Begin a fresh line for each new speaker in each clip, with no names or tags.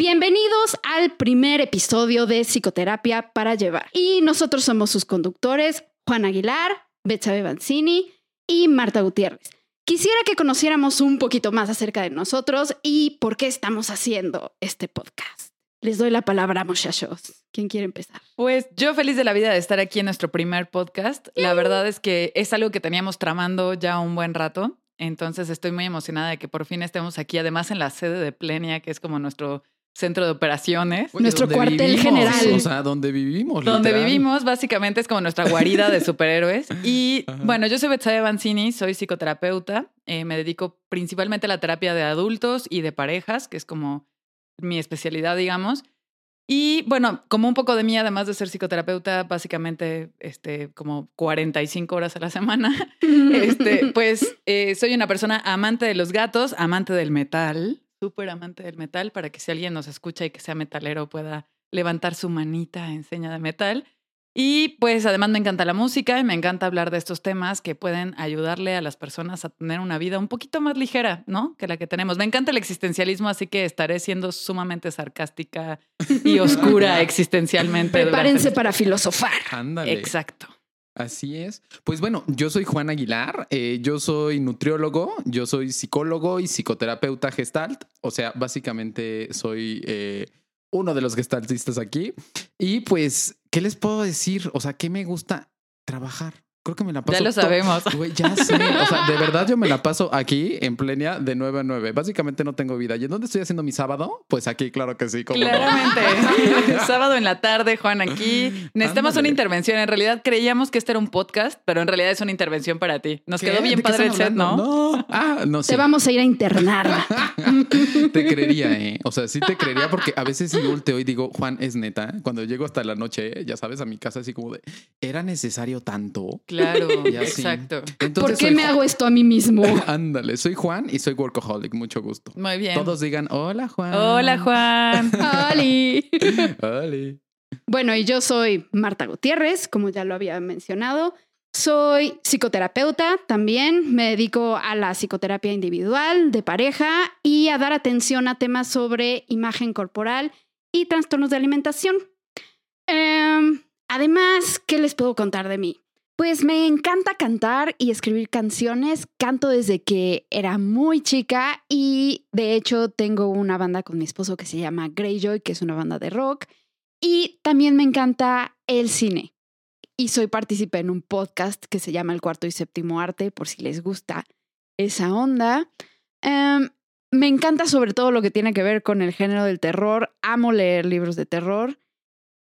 Bienvenidos al primer episodio de Psicoterapia para Llevar. Y nosotros somos sus conductores, Juan Aguilar, Betsabe Banzini y Marta Gutiérrez. Quisiera que conociéramos un poquito más acerca de nosotros y por qué estamos haciendo este podcast. Les doy la palabra, muchachos. ¿Quién quiere empezar?
Pues yo feliz de la vida de estar aquí en nuestro primer podcast. La verdad es que es algo que teníamos tramando ya un buen rato. Entonces estoy muy emocionada de que por fin estemos aquí, además en la sede de Plenia, que es como nuestro centro de operaciones.
Oye,
Nuestro
¿dónde
cuartel
vivimos?
general.
O sea, donde vivimos.
Donde
literal.
vivimos, básicamente es como nuestra guarida de superhéroes. Y
Ajá.
bueno, yo soy Betsabe Banzini, soy psicoterapeuta. Eh, me dedico principalmente a la terapia de adultos y de parejas, que es como mi especialidad, digamos. Y bueno, como un poco de mí, además de ser psicoterapeuta, básicamente este, como 45 horas a la semana, este, pues eh, soy una persona amante de los gatos, amante del metal, súper amante del metal, para que si alguien nos escucha y que sea metalero pueda levantar su manita en seña de metal. Y pues además me encanta la música y me encanta hablar de estos temas que pueden ayudarle a las personas a tener una vida un poquito más ligera, ¿no? Que la que tenemos. Me encanta el existencialismo, así que estaré siendo sumamente sarcástica y oscura existencialmente.
Prepárense
el-
para filosofar.
Ándale.
Exacto.
Así es. Pues bueno, yo soy Juan Aguilar, eh, yo soy nutriólogo, yo soy psicólogo y psicoterapeuta gestalt, o sea, básicamente soy eh, uno de los gestaltistas aquí. Y pues, ¿qué les puedo decir? O sea, ¿qué me gusta trabajar? Creo que me la paso.
Ya lo sabemos.
Güey, ya sé. O sea, de verdad yo me la paso aquí en plenia de 9 a 9. Básicamente no tengo vida. ¿Y en dónde estoy haciendo mi sábado? Pues aquí, claro que sí. no.
Claramente. Sábado en la tarde, Juan, aquí. Necesitamos
Ándale.
una intervención. En realidad creíamos que este era un podcast, pero en realidad es una intervención para ti. Nos
¿Qué?
quedó bien
¿De qué
padre el set, ¿no?
No. Ah, no sé.
Te vamos a ir a internar.
Te creería, ¿eh? O sea, sí te creería porque a veces sí volteo y digo, Juan, es neta. Cuando llego hasta la noche, ya sabes, a mi casa así como de, ¿era necesario tanto?
Claro,
Y así.
exacto.
Entonces
¿Por qué me hago esto a mí mismo?
Ándale, soy Juan y soy workaholic, mucho gusto.
Muy bien.
Todos digan, hola Juan.
Hola, Juan.
Hola.
Bueno, y yo soy Marta Gutiérrez, como ya lo había mencionado. Soy psicoterapeuta también. Me dedico a la psicoterapia individual, de pareja y a dar atención a temas sobre imagen corporal y trastornos de alimentación. Em, además, ¿qué les puedo contar de mí? Pues me encanta cantar y escribir canciones. Canto desde que era muy chica y de hecho tengo una banda con mi esposo que se llama Greyjoy, que es una banda de rock. Y también me encanta el cine. Y soy partícipe en un podcast que se llama El Cuarto y Séptimo Arte, por si les gusta esa onda. Em, me encanta sobre todo lo que tiene que ver con el género del terror. Amo leer libros de terror.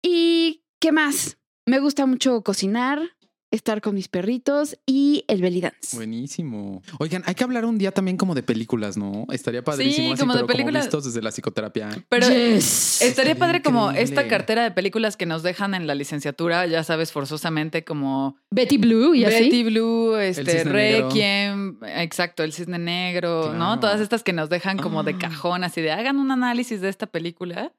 ¿Y qué más? Me gusta mucho cocinar, estar con mis perritos y el belly dance.
Buenísimo. Oigan, hay que hablar un día también como de películas, ¿no? Estaría padrísimo así,
como de
pero
películas.
como vistos desde la psicoterapia.
Pero
Yes.
estaría
Estaría
padre como esta cartera de películas que nos dejan en la licenciatura, ya sabes, forzosamente como
Betty Blue y así.
Betty Blue, este. Requiem, exacto, el cisne negro, ¿no? Todas estas que nos dejan como de
Ah.
cajón, así de hagan un análisis de esta película.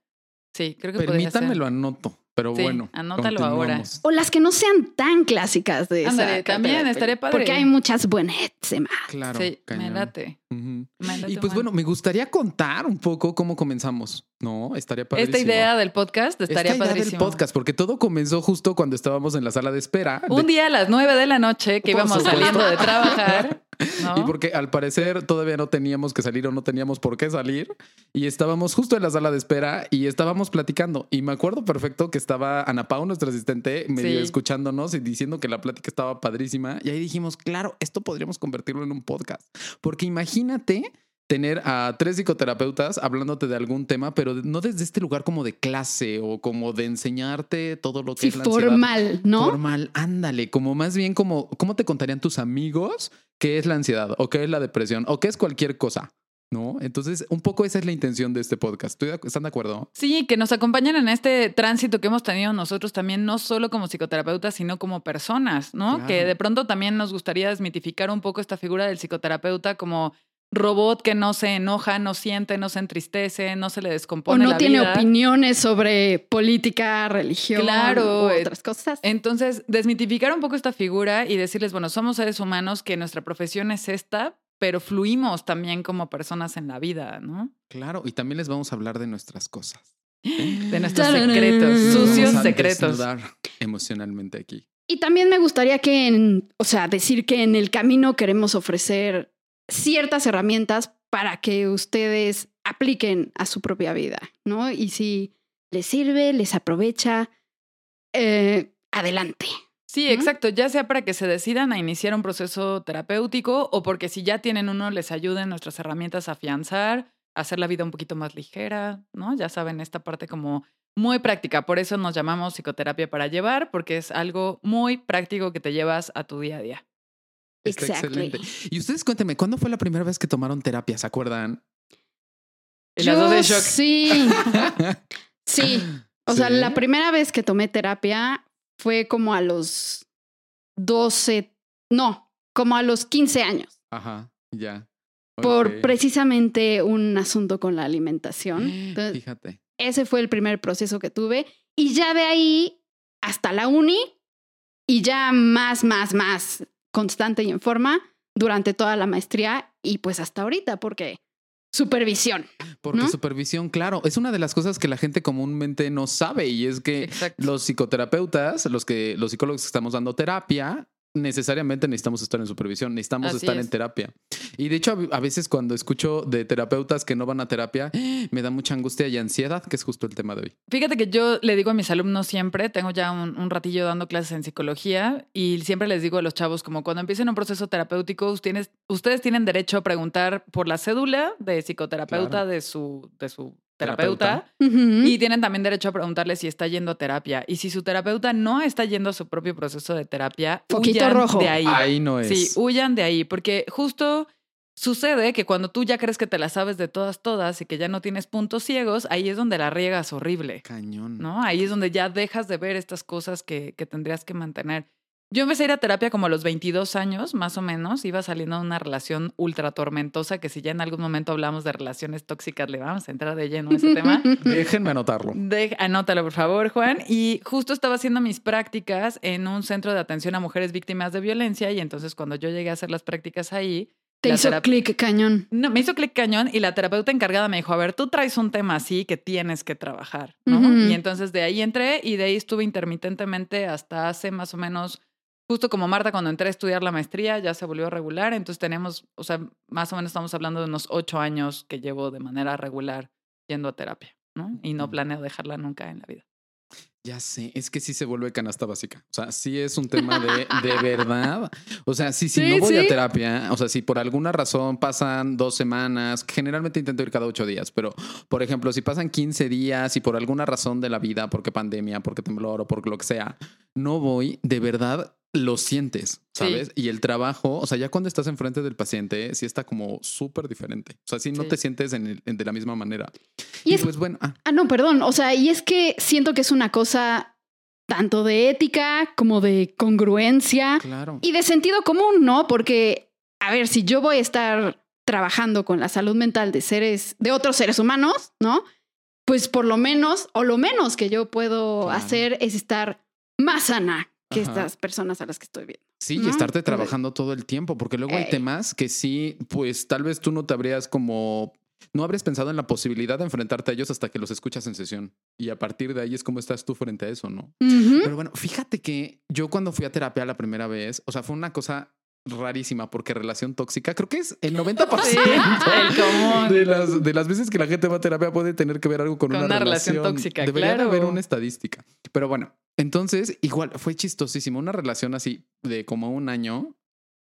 Sí, creo que podría ser.
Permítanme lo anoto, pero
Sí,
bueno.
anótalo ahora.
O las que no sean tan clásicas de esa
Ándale, también
peli-
padre.
Porque hay muchas buenas demás.
Claro.
sí, me late.
Ujú.
me late
Y pues bueno,
buen.
me gustaría contar un poco cómo comenzamos, ¿no? Estaría padrísimo.
esta idea del podcast estaría
Esta idea
padrísimo.
del podcast, porque todo comenzó justo cuando estábamos en la sala de espera. de-
Un día a las nueve de la noche que
Por
íbamos
supuesto.
saliendo de trabajar. ¿No?
Y porque al parecer todavía no teníamos que salir o no teníamos por qué salir. Y estábamos justo en la sala de espera y estábamos platicando. Y me acuerdo perfecto que estaba Ana Pau, nuestra asistente, medio
Sí.
escuchándonos y diciendo que la plática estaba padrísima. Y ahí dijimos, claro, esto podríamos convertirlo en un podcast. Porque imagínate tener a tres psicoterapeutas hablándote de algún tema, pero no desde este lugar como de clase o como de enseñarte todo lo que
Sí,
es la ansiedad.
formal, ¿no?
Formal, ándale, como más bien como, ¿cómo te contarían tus amigos qué es la ansiedad o qué es la depresión o qué es cualquier cosa? ¿No? Entonces, un poco esa es la intención de este podcast. ¿Estoy de acu- ¿Están de acuerdo?
Sí, que nos acompañen en este tránsito que hemos tenido nosotros también, no solo como psicoterapeutas, sino como personas, ¿no?
Claro.
Que de pronto también nos gustaría desmitificar un poco esta figura del psicoterapeuta como robot que no se enoja, no siente, no se entristece, no se le
O
descompone
no
la
tiene
vida.
opiniones sobre política, religión
Claro,
u
eh,
otras cosas.
Entonces, desmitificar un poco esta figura y decirles, bueno, somos seres humanos, que nuestra profesión es esta, pero fluimos también como personas en la vida, ¿no?
Claro, y también les vamos a hablar de nuestras cosas.
De nuestros
Tararán.
secretos, sucios
Vamos a
secretos.
emocionalmente aquí.
Y también me gustaría que, en- o sea, decir que en el camino queremos ofrecer ciertas herramientas para que ustedes apliquen a su propia vida, ¿no? Y si les sirve, les aprovecha, eh, adelante.
Sí,
¿no?
exacto, ya sea para que se decidan a iniciar un proceso terapéutico o porque si ya tienen uno les ayuden nuestras herramientas a afianzar, a hacer la vida un poquito más ligera, ¿no? Ya saben, esta parte como muy práctica, por eso nos llamamos psicoterapia para llevar, porque es algo muy práctico que te llevas a tu día a día.
Está
Exactly.
excelente. Y ustedes cuéntenme, ¿cuándo fue la primera vez que tomaron terapia? ¿Se acuerdan?
Y las dos de shock.
Sí, sí. O sea, la primera vez que tomé terapia fue como a los 12, no, como a los 15 años,
Ajá, ya.
por precisamente un asunto con la alimentación. Entonces,
Fíjate.
ese fue el primer proceso que tuve. Y ya de ahí hasta la uni y ya más, más, más constante y en forma durante toda la maestría y pues hasta ahorita, porque supervisión.
Porque
¿No?
supervisión, claro, es una de las cosas que la gente comúnmente no sabe y es que
Exacto.
los psicoterapeutas, los que los psicólogos que estamos dando terapia, necesariamente necesitamos estar en supervisión, necesitamos
Así
estar
es.
en terapia. Y de hecho, a veces cuando escucho de terapeutas que no van a terapia, me da mucha angustia y ansiedad, que es justo el tema de hoy.
Fíjate que yo le digo a mis alumnos siempre, tengo ya un, un ratillo dando clases en psicología y siempre les digo a los chavos como cuando empiecen un proceso terapéutico, ustedes, ustedes tienen derecho a preguntar por la cédula de psicoterapeuta
Claro.
de su, de su terapeuta. Y tienen también derecho a preguntarle si está yendo a terapia. Y si su terapeuta no está yendo a su propio proceso de terapia,
Foquito
huyan
rojo.
de ahí.
Ahí no es.
Sí, huyan de ahí, porque justo sucede que cuando tú ya crees que te la sabes de todas, todas y que ya no tienes puntos ciegos, ahí es donde la riegas horrible,
Cañón.
¿no? Ahí es donde ya dejas de ver estas cosas que, que tendrías que mantener. Yo empecé a ir a terapia como a los 22 años, más o menos. Iba saliendo de una relación ultra tormentosa, que si ya en algún momento hablamos de relaciones tóxicas, le vamos a entrar de lleno a ese tema.
Déjenme anotarlo.
De- anótalo, por favor, Juan. Y justo estaba haciendo mis prácticas en un centro de atención a mujeres víctimas de violencia y entonces cuando yo llegué a hacer las prácticas ahí,
Te
la
hizo
terap-
clic cañón.
no, me hizo clic cañón y la terapeuta encargada me dijo, a ver, tú traes un tema así que tienes que trabajar. Y entonces de ahí entré y de ahí estuve intermitentemente hasta hace más o menos, justo como Marta, cuando entré a estudiar la maestría, ya se volvió regular, entonces tenemos, o sea, más o menos estamos hablando de unos ocho años que llevo de manera regular yendo a terapia, ¿no? Y no planeo dejarla nunca en la vida.
Ya sé, es que sí se vuelve canasta básica. O sea, sí es un tema de, de verdad. O sea, sí, si
Sí,
no voy a terapia, o sea, si por alguna razón pasan dos semanas, generalmente intento ir cada ocho días, pero por ejemplo, si pasan 15 días y por alguna razón de la vida, porque pandemia, porque temblor o por lo que sea, no voy, de verdad lo sientes, ¿sabes? Y el trabajo, o sea, ya cuando estás enfrente del paciente, sí está como súper diferente. O sea, sí no
Sí.
te sientes en el- en- de la misma manera.
Y
Y,
es-
pues bueno, ah,
Ah, no, perdón. O sea, y es que siento que es una cosa tanto de ética como de congruencia
claro.
y de sentido común, ¿no? Porque, a ver, si yo voy a estar trabajando con la salud mental de seres, de otros seres humanos, ¿no? Pues por lo menos, o lo menos que yo puedo
Claro.
hacer es estar más sana que
Ajá.
estas personas a las que estoy viendo.
Sí,
¿no?
y estarte trabajando todo el tiempo, porque luego hay temas que sí, pues tal vez tú no te habrías como, no habrías pensado en la posibilidad de enfrentarte a ellos hasta que los escuchas en sesión. Y a partir de ahí es como estás tú frente a eso, ¿no? Pero bueno, fíjate que yo cuando fui a terapia la primera vez, o sea, fue una cosa rarísima porque relación tóxica, creo que es el 90%
el común.
de las, de las veces que la gente va a terapia puede tener que ver algo con,
Con
una,
una relación
relación
tóxica,
Debería de
claro.
haber una estadística. Pero bueno, entonces igual fue chistosísimo. Una relación así de como un año,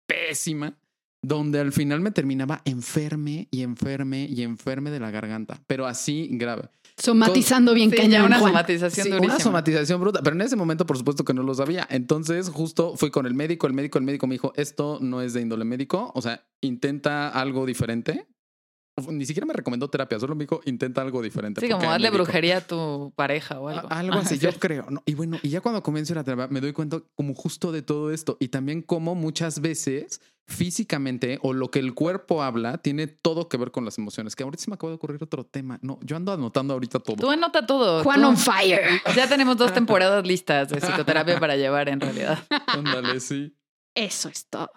pésima, donde al final me terminaba enferme y enferme y enferme de la garganta, pero así grave.
Somatizando bien
Sí,
cañón.
ya una
Juan.
somatización
Sí,
durísima.
una somatización bruta, pero en ese momento por supuesto que no lo sabía. Entonces justo fui con el médico, el médico, el médico me dijo, esto no es de índole médico, o sea, intenta algo diferente. Ni siquiera me recomendó terapia, solo me dijo, intenta algo diferente.
Sí, como darle brujería a tu pareja o algo.
a- Algo
Ah,
así,
sí.
yo creo. ¿no? Y bueno, y ya cuando comienzo la terapia me doy cuenta como justo de todo esto y también como muchas veces físicamente o lo que el cuerpo habla tiene todo que ver con las emociones. Que ahorita se me acaba de ocurrir otro tema. No, yo ando anotando ahorita todo.
Tú anota todo.
Juan on fire.
Ya tenemos dos temporadas listas de psicoterapia para llevar en realidad.
Ándale, sí.
Eso es todo.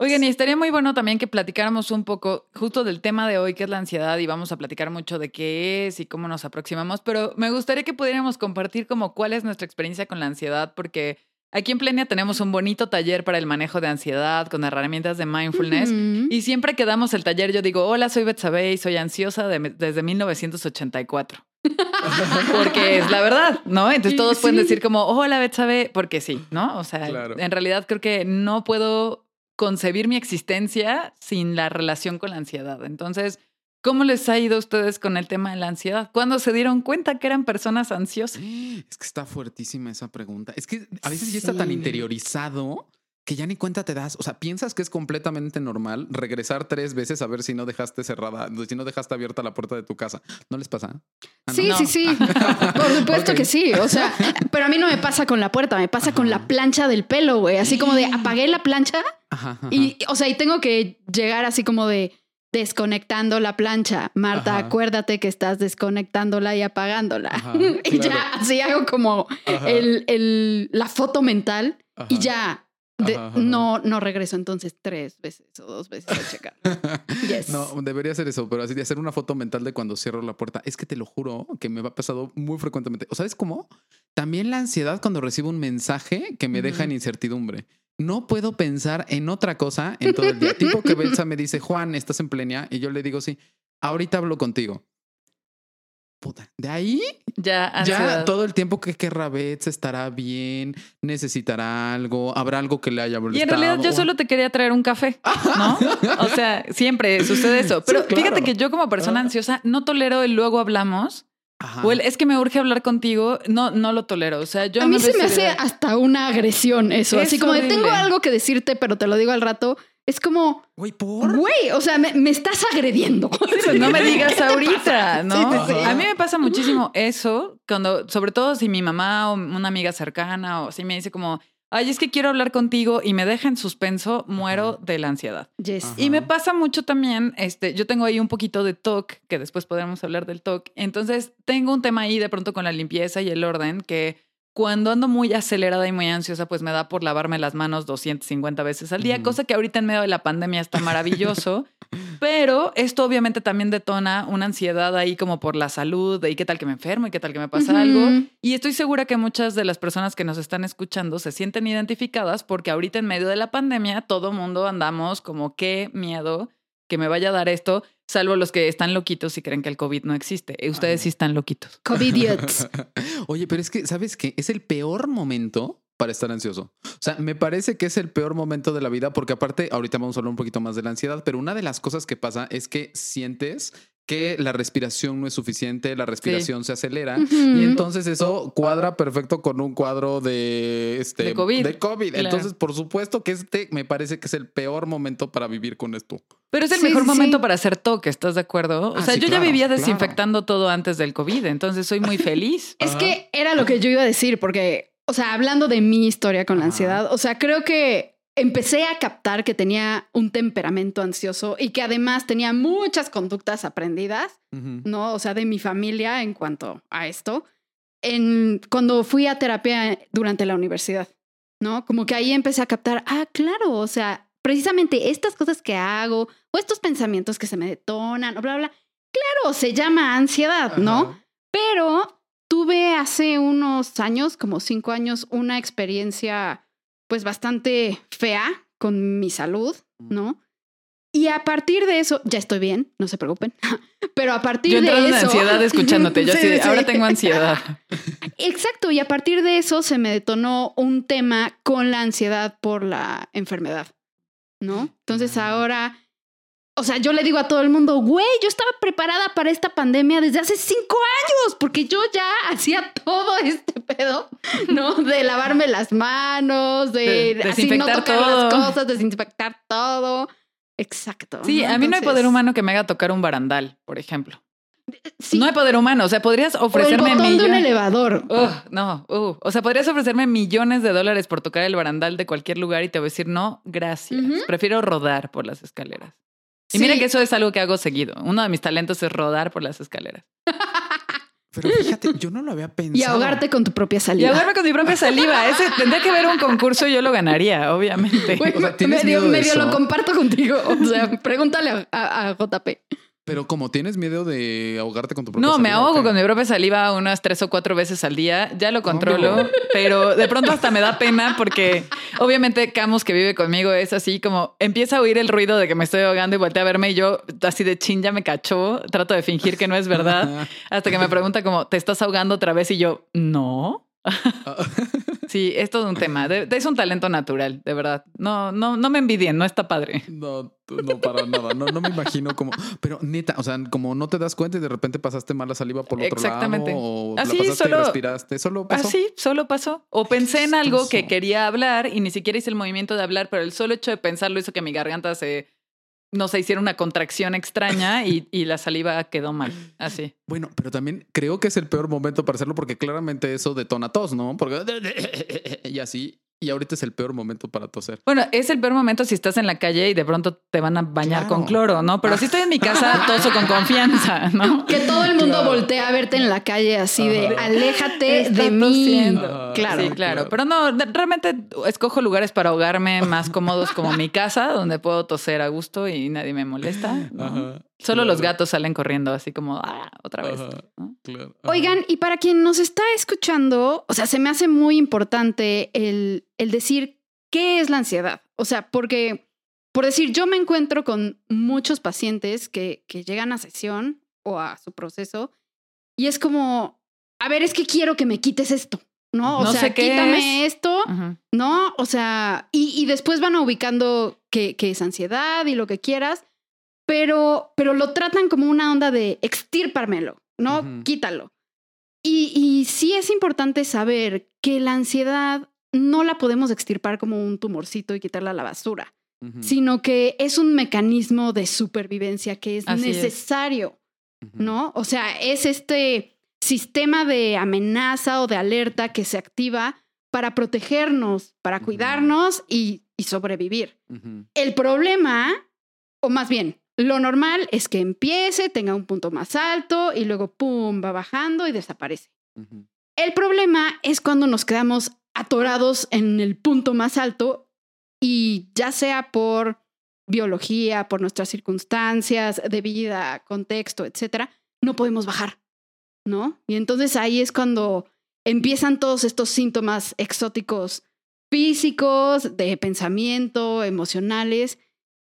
Oigan, y estaría muy bueno también que platicáramos un poco justo del tema de hoy, que es la ansiedad, y vamos a platicar mucho de qué es y cómo nos aproximamos, pero me gustaría que pudiéramos compartir como cuál es nuestra experiencia con la ansiedad, porque aquí en Plenia tenemos un bonito taller para el manejo de ansiedad con herramientas de mindfulness, y siempre que damos el taller yo digo, hola, soy Betsabe y soy ansiosa de- desde 1984. Porque es la verdad, ¿no? Entonces todos pueden
Sí.
decir como, hola Betsabe, porque sí, ¿no? O sea,
Claro.
en realidad creo que no puedo concebir mi existencia sin la relación con la ansiedad. Entonces, ¿cómo les ha ido a ustedes con el tema de la ansiedad? ¿Cuándo se dieron cuenta que eran personas ansiosas?
Es que está fuertísima esa pregunta. Es que a veces ya está tan
Sí.
interiorizado que ya ni cuenta te das. O sea, piensas que es completamente normal regresar tres veces a ver si no dejaste cerrada, si no dejaste abierta la puerta de tu casa. ¿No les pasa? Ah, ¿no?
Sí,
No.
sí, sí. Por supuesto que sí. O sea, pero a mí no me pasa con la puerta, me pasa con la plancha del pelo, güey. Así como de apagué la plancha
Ajá, ajá.
y, o sea, y tengo que llegar así como de desconectando la plancha. Marta,
Ajá.
acuérdate que estás desconectándola y apagándola.
Ajá,
y
claro.
ya así hago como el, el- la foto mental y ya. De-
Ajá, ajá.
no, no regreso entonces tres veces o dos veces a checar. Yes.
No, debería hacer eso, pero así de hacer una foto mental de cuando cierro la puerta. Es que te lo juro que me ha pasado muy frecuentemente. ¿O sabes cómo? También la ansiedad cuando recibo un mensaje que me deja en incertidumbre. No puedo pensar en otra cosa en todo el día. tipo que Belsa me dice, Juan, ¿estás en plenia? Y yo le digo, sí, ahorita hablo contigo. Puta, de ahí
Ya,
ya todo el tiempo que querrá Bets estará bien, necesitará algo, habrá algo que le haya molestado.
Y en realidad yo solo te quería traer un café, ¿no? O sea, siempre sucede eso. Pero
Sí, claro.
fíjate que yo como persona ansiosa no tolero el luego hablamos
Ajá.
o el es que me urge hablar contigo. No, no lo tolero. O sea, yo
a mí
me
se me hace hasta una agresión eso.
Es
así como de tengo algo que decirte, pero te lo digo al rato. Es como,
Güey, ¿por?
güey, o sea, me, me estás agrediendo.
No me digas ahorita, ¿no?
Sí, sí, sí.
A mí me pasa muchísimo eso, cuando, sobre todo si mi mamá o una amiga cercana o si me dice como, ay, es que quiero hablar contigo y me deja en suspenso, muero de la ansiedad.
Yes.
Ajá.
Y me pasa mucho también, este, yo tengo ahí un poquito de TOC, que después podremos hablar del TOC. Entonces, tengo un tema ahí de pronto con la limpieza y el orden, que cuando ando muy acelerada y muy ansiosa, pues me da por lavarme las manos 250 veces al día, cosa que ahorita en medio de la pandemia está maravilloso. Pero esto obviamente también detona una ansiedad ahí como por la salud, de y qué tal que me enfermo y qué tal que me pasa algo. Y estoy segura que muchas de las personas que nos están escuchando se sienten identificadas porque ahorita en medio de la pandemia todo mundo andamos como qué miedo que me vaya a dar esto, salvo los que están loquitos y creen que el COVID no existe. Y Ustedes sí están loquitos.
Covidiots.
Oye, pero es que, ¿sabes qué? Es el peor momento para estar ansioso. O sea, me parece que es el peor momento de la vida porque aparte, ahorita vamos a hablar un poquito más de la ansiedad, pero una de las cosas que pasa es que sientes que la respiración no es suficiente, la respiración se acelera y entonces eso cuadra perfecto con un cuadro de este
De COVID.
de COVID.
Claro.
Entonces, por supuesto que este me parece que es el peor momento para vivir con esto.
Pero es el
Sí,
mejor
sí,
momento para hacer toque, ¿estás de acuerdo? O
Ah,
sea,
sí,
yo
claro,
ya vivía
claro.
desinfectando todo antes del COVID, entonces soy muy feliz.
Es
Ajá.
que era lo que yo iba a decir, porque, o sea, hablando de mi historia con la ansiedad, o sea, creo que empecé a captar que tenía un temperamento ansioso y que además tenía muchas conductas aprendidas,
Ujú.
¿no? O sea, de mi familia en cuanto a esto, en, cuando fui a terapia durante la universidad, ¿no? Como que ahí empecé a captar, ah, claro, o sea, precisamente estas cosas que hago o estos pensamientos que se me detonan o bla, bla, bla, claro, se llama ansiedad, ¿no? Pero tuve hace unos años, como cinco años, una experiencia pues bastante fea con mi salud, ¿no? Y a partir de eso, ya estoy bien, no se preocupen, pero a partir
Yo
de
entrando en
eso...
ansiedad escuchándote, yo
Sí,
así de,
sí.
ahora tengo ansiedad.
Exacto, y a partir de eso se me detonó un tema con la ansiedad por la enfermedad, ¿no? Entonces
Ah.
ahora, o sea, yo le digo a todo el mundo, güey, yo estaba preparada para esta pandemia desde hace cinco años, porque yo ya hacía todo este pedo, ¿no? De lavarme las manos, de,
De
así no tocar
todo.
las cosas, desinfectar todo. Exacto.
Sí, a mí no hay poder humano que me haga tocar un barandal, por ejemplo.
sí,
No hay poder humano, o sea, podrías
o el
ofrecerme
de un elevador.
No, uh. o sea, podrías ofrecerme millones de dólares por tocar el barandal de cualquier lugar y te voy a decir no, gracias. Prefiero rodar por las escaleras. Y mira
Sí.
que eso es algo que hago seguido. Uno de mis talentos es rodar por las escaleras.
Pero fíjate, yo no lo había pensado.
Y ahogarte con tu propia
Y
saliva.
ahogarme con mi propia saliva. Ese tendría que haber un concurso y yo lo ganaría, obviamente.
Güey,
O sea, ¿tienes
medio,
miedo de
medio
eso?
lo comparto contigo. O sea, pregúntale a, a- a JP.
Pero como tienes miedo de ahogarte con tu propia
No, me
saliva,
ahogo
¿o qué?
con mi propia saliva unas tres o cuatro veces al día. Ya lo controlo, pero de pronto hasta me da pena porque obviamente Camus que vive conmigo es así como empieza a oír el ruido de que me estoy ahogando y voltea a verme y yo así de chin ya me cachó. Trato de fingir que no es verdad hasta que me pregunta como ¿te estás ahogando otra vez? Y yo no. Sí, es todo un tema. De- es un talento natural, de verdad. No, no, no me envidien, no está padre.
No, no para nada. No, no me imagino como. Pero neta, o sea, como no te das cuenta y de repente pasaste mal la saliva por el otro
Exactamente.
lado. O
Así,
la pasaste
solo-
y respiraste. Solo pasó.
Así, solo pasó. O pensé en algo que quería hablar y ni siquiera hice el movimiento de hablar, pero el solo hecho de pensarlo hizo que mi garganta se, no sé, hiciera una contracción extraña y, y la saliva quedó mal. Así.
Bueno, pero también creo que es el peor momento para hacerlo porque claramente eso detona tos, ¿no? Porque y así. Y ahorita es el peor momento para toser.
Bueno, es el peor momento si estás en la calle y de pronto te van a bañar
Claro.
con cloro, ¿no? Pero si estoy en mi casa, toso con confianza, ¿no?
Que todo el mundo
Claro.
voltee a verte en la calle así de
Ajá.
aléjate
Está
de mí.
Ajá.
Claro.
Sí, claro. Pero no, realmente escojo lugares para ahogarme más cómodos como mi casa, donde puedo toser a gusto y nadie me molesta. ¿no?
Ajá,
Solo los gatos salen corriendo así como, ah, otra vez.
Ajá.
¿no?
Claro. Ajá.
Oigan, y para quien nos está escuchando, o sea, se me hace muy importante el, el decir qué es la ansiedad. O sea, porque, por decir, yo me encuentro con muchos pacientes que, que llegan a sesión o a su proceso y es como, a ver, es que quiero que me quites esto, ¿no? O
No
sea,
sé qué
quítame
es.
esto. ¿no? O sea, y, y después van ubicando que, que es ansiedad y lo que quieras, pero, pero lo tratan como una onda de extírpamelo, ¿no? Quítalo. Y, y sí es importante saber que la ansiedad no la podemos extirpar como un tumorcito y quitarla a la basura, sino que es un mecanismo de supervivencia que es
Así es.
necesario. ¿no? O sea, es este sistema de amenaza o de alerta que se activa para protegernos, para cuidarnos y, y sobrevivir. El problema, o más bien, lo normal es que empiece, tenga un punto más alto y luego, ¡pum!, va bajando y desaparece. El problema es cuando nos quedamos atorados en el punto más alto y ya sea por biología, por nuestras circunstancias de vida, contexto, etcétera, no podemos bajar, ¿no? Y entonces ahí es cuando empiezan todos estos síntomas exóticos físicos, de pensamiento, emocionales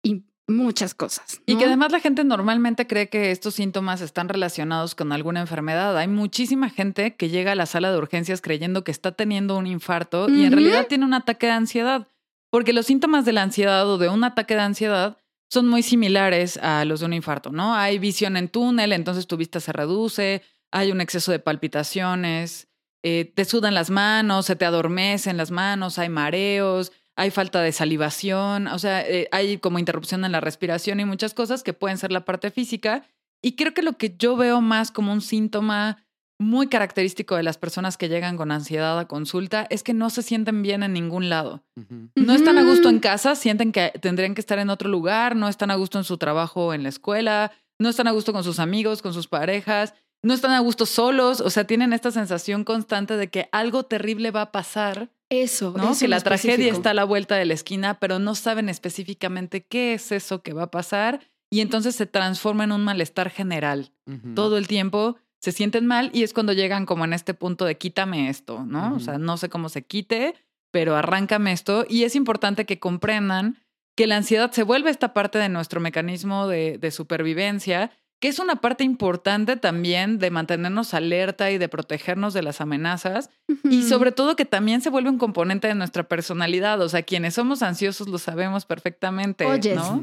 y muchas cosas.
Y que además la gente normalmente cree que estos síntomas están relacionados con alguna enfermedad. Hay muchísima gente que llega a la sala de urgencias creyendo que está teniendo un infarto y en realidad tiene un ataque de ansiedad. Porque los síntomas de la ansiedad o de un ataque de ansiedad son muy similares a los de un infarto, ¿no? Hay visión en túnel, entonces tu vista se reduce, hay un exceso de palpitaciones, eh, te sudan las manos, se te adormecen las manos, hay mareos, hay falta de salivación, o sea, eh, hay como interrupción en la respiración y muchas cosas que pueden ser la parte física. Y creo que lo que yo veo más como un síntoma muy característico de las personas que llegan con ansiedad a consulta es que no se sienten bien en ningún lado. No están a gusto en casa, sienten que tendrían que estar en otro lugar, no están a gusto en su trabajo o en la escuela, no están a gusto con sus amigos, con sus parejas, no están a gusto solos, o sea, tienen esta sensación constante de que algo terrible va a pasar,
Eso,
¿no?
eso
que la tragedia está a la vuelta de la esquina, pero no saben específicamente qué es eso que va a pasar y entonces se transforma en un malestar general. Todo el tiempo se sienten mal y es cuando llegan como en este punto de quítame esto, ¿no? O sea, no sé cómo se quite, pero arráncame esto. Y es importante que comprendan que la ansiedad se vuelve esta parte de nuestro mecanismo de, de supervivencia, que es una parte importante también de mantenernos alerta y de protegernos de las amenazas. Y sobre todo que también se vuelve un componente de nuestra personalidad. O sea, quienes somos ansiosos lo sabemos perfectamente,
Oyes.
¿no?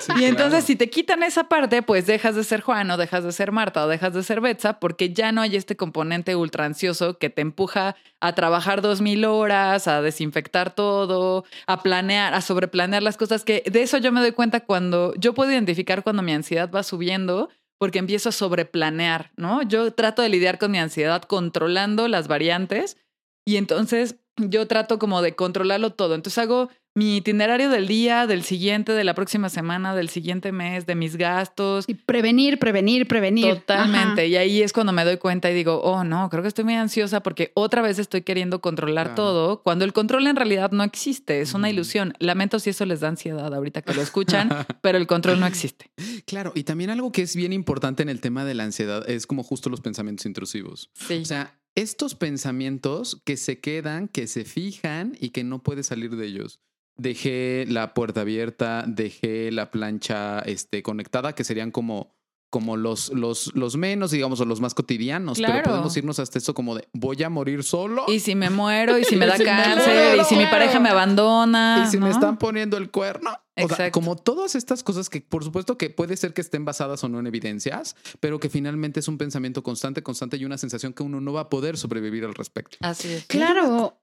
Sí,
Y entonces,
claro.
si te quitan esa parte, pues dejas de ser Juan o dejas de ser Marta o dejas de ser Betsa, porque ya no hay este componente ultra ansioso que te empuja a trabajar dos mil horas, a desinfectar todo, a planear, a sobreplanear las cosas. Que de eso yo me doy cuenta cuando yo puedo identificar cuando mi ansiedad va subiendo, porque empiezo a sobreplanear, ¿no? Yo trato de lidiar con mi ansiedad controlando las variantes y entonces yo trato como de controlarlo todo. Entonces hago mi itinerario del día, del siguiente, de la próxima semana, del siguiente mes, de mis gastos.
Y prevenir, prevenir, prevenir.
Totalmente.
Ajá.
Y ahí es cuando me doy cuenta y digo, oh, no, creo que estoy muy ansiosa porque otra vez estoy queriendo controlar
Claro.
todo, cuando el control en realidad no existe, es una ilusión. Lamento si eso les da ansiedad ahorita que lo escuchan, pero el control no existe.
Claro, y también algo que es bien importante en el tema de la ansiedad es como justo los pensamientos intrusivos.
Sí.
O sea, estos pensamientos que se quedan, que se fijan y que no puedes salir de ellos. Dejé la puerta abierta, dejé la plancha este, conectada, que serían como, como los, los, los menos, digamos, o los más cotidianos.
Claro.
Pero podemos irnos hasta esto como de voy a morir solo.
y si me muero, y si me da
si me
cáncer,
muero,
y si mi pareja me abandona.
Y si me están poniendo el cuerno. O sea, como todas estas cosas que por supuesto que puede ser que estén basadas o no en evidencias, pero que finalmente es un pensamiento constante, constante y una sensación que uno no va a poder sobrevivir al respecto.
Así es.
Claro.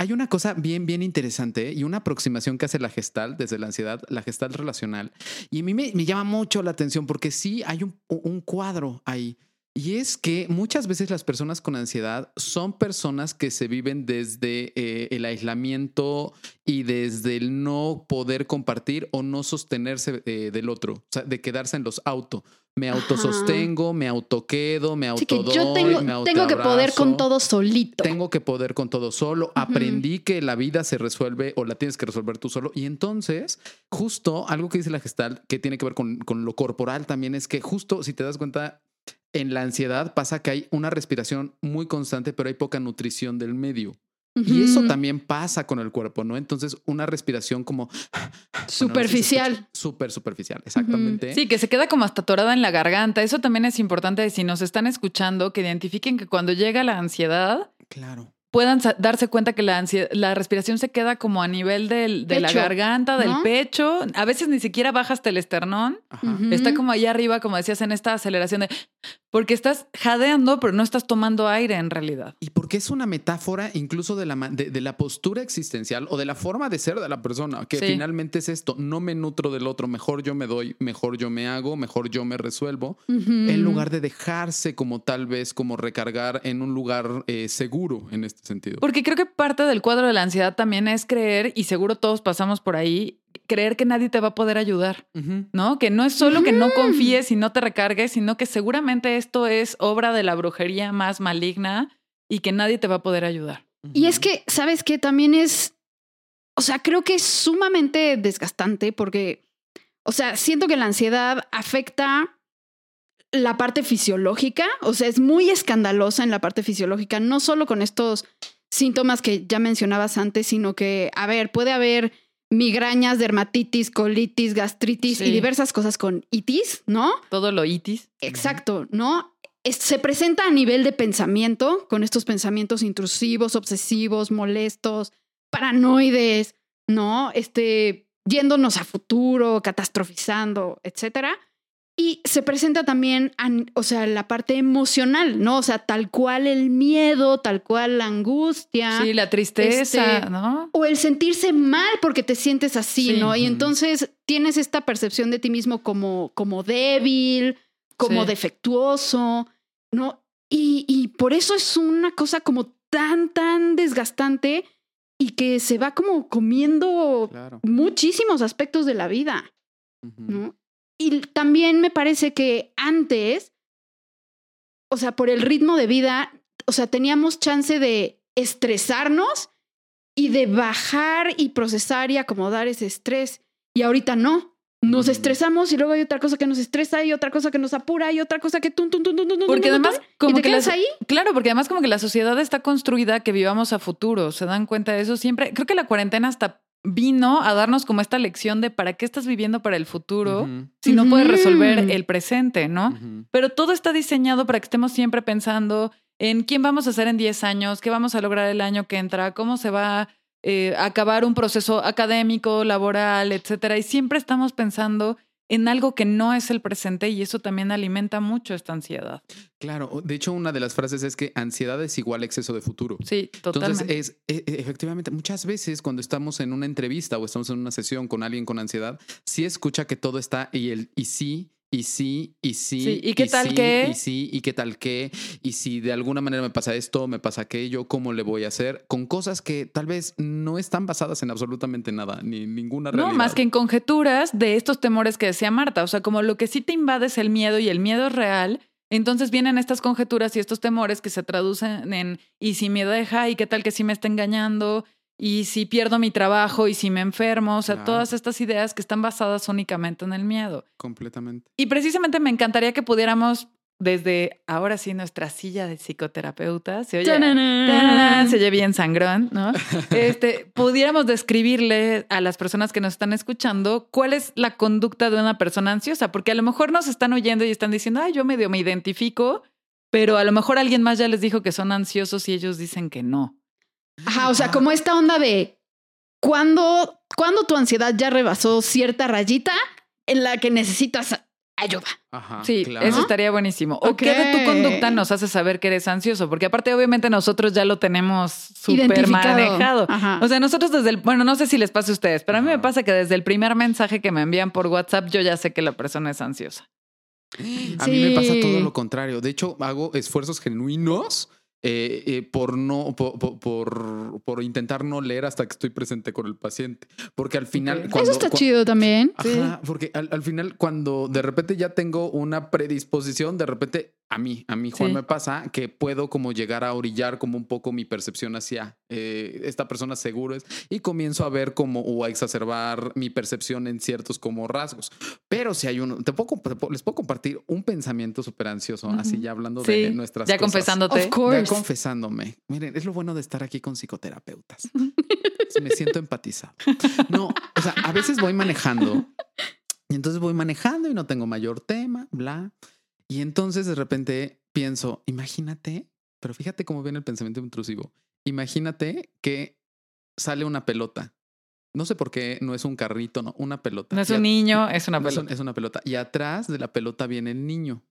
Hay una cosa bien, bien interesante y una aproximación que hace la gestal desde la ansiedad, la gestal relacional. Y a mí me, llama mucho la atención porque sí hay un, un cuadro ahí. Y es que muchas veces las personas con ansiedad son personas que se viven desde eh, el aislamiento y desde el no poder compartir o no sostenerse eh, del otro, o sea, de quedarse en los auto. Me
Ajá.
autosostengo, me autoquedo, me autodoy,
yo tengo,
me
tengo que poder con todo solito.
Tengo que poder con todo solo. Aprendí que la vida se resuelve o la tienes que resolver tú solo. Y entonces, justo algo que dice la gestal que tiene que ver con, con lo corporal también es que justo si te das cuenta, en la ansiedad pasa que hay una respiración muy constante, pero hay poca nutrición del medio. Y eso también pasa con el cuerpo, ¿no? Entonces, una respiración como
Superficial.
Súper superficial, exactamente.
Sí, que se queda como hasta atorada en la garganta. Eso también es importante si nos están escuchando, que identifiquen que cuando llega la ansiedad
Claro.
Puedan darse cuenta que la, la respiración se queda como a nivel del, de la garganta, del
¿no?
pecho. A veces ni siquiera baja hasta el esternón. Está como allá arriba, como decías, en esta aceleración de... Porque estás jadeando, pero no estás tomando aire en realidad.
Y porque es una metáfora incluso de la, de, de la postura existencial o de la forma de ser de la persona, que
Sí.
finalmente es esto, no me nutro del otro, mejor yo me doy, mejor yo me hago, mejor yo me resuelvo, en lugar de dejarse como tal vez como recargar en un lugar eh, seguro en este sentido.
Porque creo que parte del cuadro de la ansiedad también es creer, y seguro todos pasamos por ahí, creer que nadie te va a poder ayudar. ¿no? Que no es solo que no confíes y no te recargues, sino que seguramente esto es obra de la brujería más maligna y que nadie te va a poder ayudar.
Y es que, ¿sabes qué? También es, o sea, creo que es sumamente desgastante porque, o sea, siento que la ansiedad afecta la parte fisiológica, o sea, es muy escandalosa en la parte fisiológica, no solo con estos síntomas que ya mencionabas antes, sino que, a ver, puede haber migrañas, dermatitis, colitis, gastritis
Sí.
y diversas cosas con itis, ¿no?
Todo lo itis.
Exacto, ¿no? Es- se presenta a nivel de pensamiento, con estos pensamientos intrusivos, obsesivos, molestos, paranoides, ¿no? Este, yéndonos a futuro, catastrofizando, etcétera. Y se presenta también, o sea, la parte emocional, ¿no? O sea, tal cual el miedo, tal cual la angustia.
Sí, la tristeza,
este,
¿no?
O el sentirse mal porque te sientes así,
Sí.
¿no? Y entonces tienes esta percepción de ti mismo como, como débil, como
Sí.
defectuoso, ¿no? Y, y por eso es una cosa como tan, tan desgastante y que se va como comiendo
Claro.
muchísimos aspectos de la vida. ¿no? Y también me parece que antes, o sea, por el ritmo de vida, o sea, teníamos chance de estresarnos y de bajar y procesar y acomodar ese estrés. Y ahorita no. Nos estresamos y luego hay otra cosa que nos estresa y otra cosa que nos apura y otra cosa que tun, tun, tun, tun,
Porque
tun,
además,
y
como
te
que
quedas
las-
ahí.
Claro, porque además como que la sociedad está construida que vivamos a futuro. ¿Se dan cuenta de eso? Siempre, creo que la cuarentena hasta vino a darnos como esta lección de para qué estás viviendo para el futuro si no puedes resolver el presente, ¿no? Pero todo está diseñado para que estemos siempre pensando en quién vamos a ser en 10 años, qué vamos a lograr el año que entra, cómo se va eh, a acabar un proceso académico, laboral, etcétera. Y siempre estamos pensando en algo que no es el presente y eso también alimenta mucho esta ansiedad.
Claro, de hecho una de las frases es que ansiedad es igual a exceso de futuro.
Sí,
Entonces
totalmente.
es e- e- efectivamente muchas veces cuando estamos en una entrevista o estamos en una sesión con alguien con ansiedad, sí escucha que todo está y el y sí y sí, y sí.
Sí, ¿y qué tal
sí,
que?
Y sí, y qué tal que. Y si de alguna manera me pasa esto, me pasa aquello, ¿cómo le voy a hacer? Con cosas que tal vez no están basadas en absolutamente nada, ni en ninguna realidad.
No, más que en conjeturas de estos temores que decía Marta. O sea, como lo que sí te invade es el miedo y el miedo es real. Entonces vienen estas conjeturas y estos temores que se traducen en y si me deja y qué tal que sí me está engañando y si pierdo mi trabajo y si me enfermo. O sea,
Claro.
todas estas ideas que están basadas únicamente en el miedo.
Completamente.
Y precisamente me encantaría que pudiéramos desde ahora sí nuestra silla de psicoterapeuta, se oye, se oye bien sangrón, ¿no? Este, pudiéramos describirle a las personas que nos están escuchando cuál es la conducta de una persona ansiosa, porque a lo mejor nos están oyendo y están diciendo, ay, yo medio me identifico, pero a lo mejor alguien más ya les dijo que son ansiosos y ellos dicen que no.
Ajá, o sea, como esta onda de cuando, cuando tu ansiedad ya rebasó cierta rayita en la que necesitas ayuda.
Ajá.
Sí,
claro.
eso estaría buenísimo. ¿O qué de tu conducta nos hace saber que eres ansioso? Porque aparte, obviamente, nosotros ya lo tenemos súper manejado.
Ajá.
O sea, nosotros desde el, bueno, no sé si les pasa a ustedes, pero a mí me pasa que desde el primer mensaje que me envían por WhatsApp, yo ya sé que la persona es ansiosa.
A mí me pasa todo lo contrario. De hecho, hago esfuerzos genuinos eh, eh, por no, por, por- por, intentar no leer hasta que estoy presente con el paciente. Porque al final, cuando,
Eso está chido también.
Ajá, porque al, al final, cuando de repente ya tengo una predisposición, de repente a mí, a mí, Juan,
Sí.
me pasa que puedo como llegar a orillar como un poco mi percepción hacia eh, esta persona seguro es y comienzo a ver como o a exacerbar mi percepción en ciertos como rasgos. Pero si hay uno, te puedo, te puedo- les puedo compartir un pensamiento súper ansioso, así
Ujú.
ya hablando de
Sí,
nuestras
ya
cosas.
confesándote.
Of course.
Ya confesándome. Miren, es lo bueno de estar aquí con psicoterapeutas. Me siento empatizado. No, o sea, a veces voy manejando y entonces voy manejando y no tengo mayor tema, bla. Y entonces de repente pienso, imagínate, pero fíjate cómo viene el pensamiento intrusivo. Imagínate que sale una pelota. No sé por qué no es un carrito, no, una pelota.
No es un niño, es una
no,
pelota.
Es una pelota. Y atrás de la pelota viene el niño.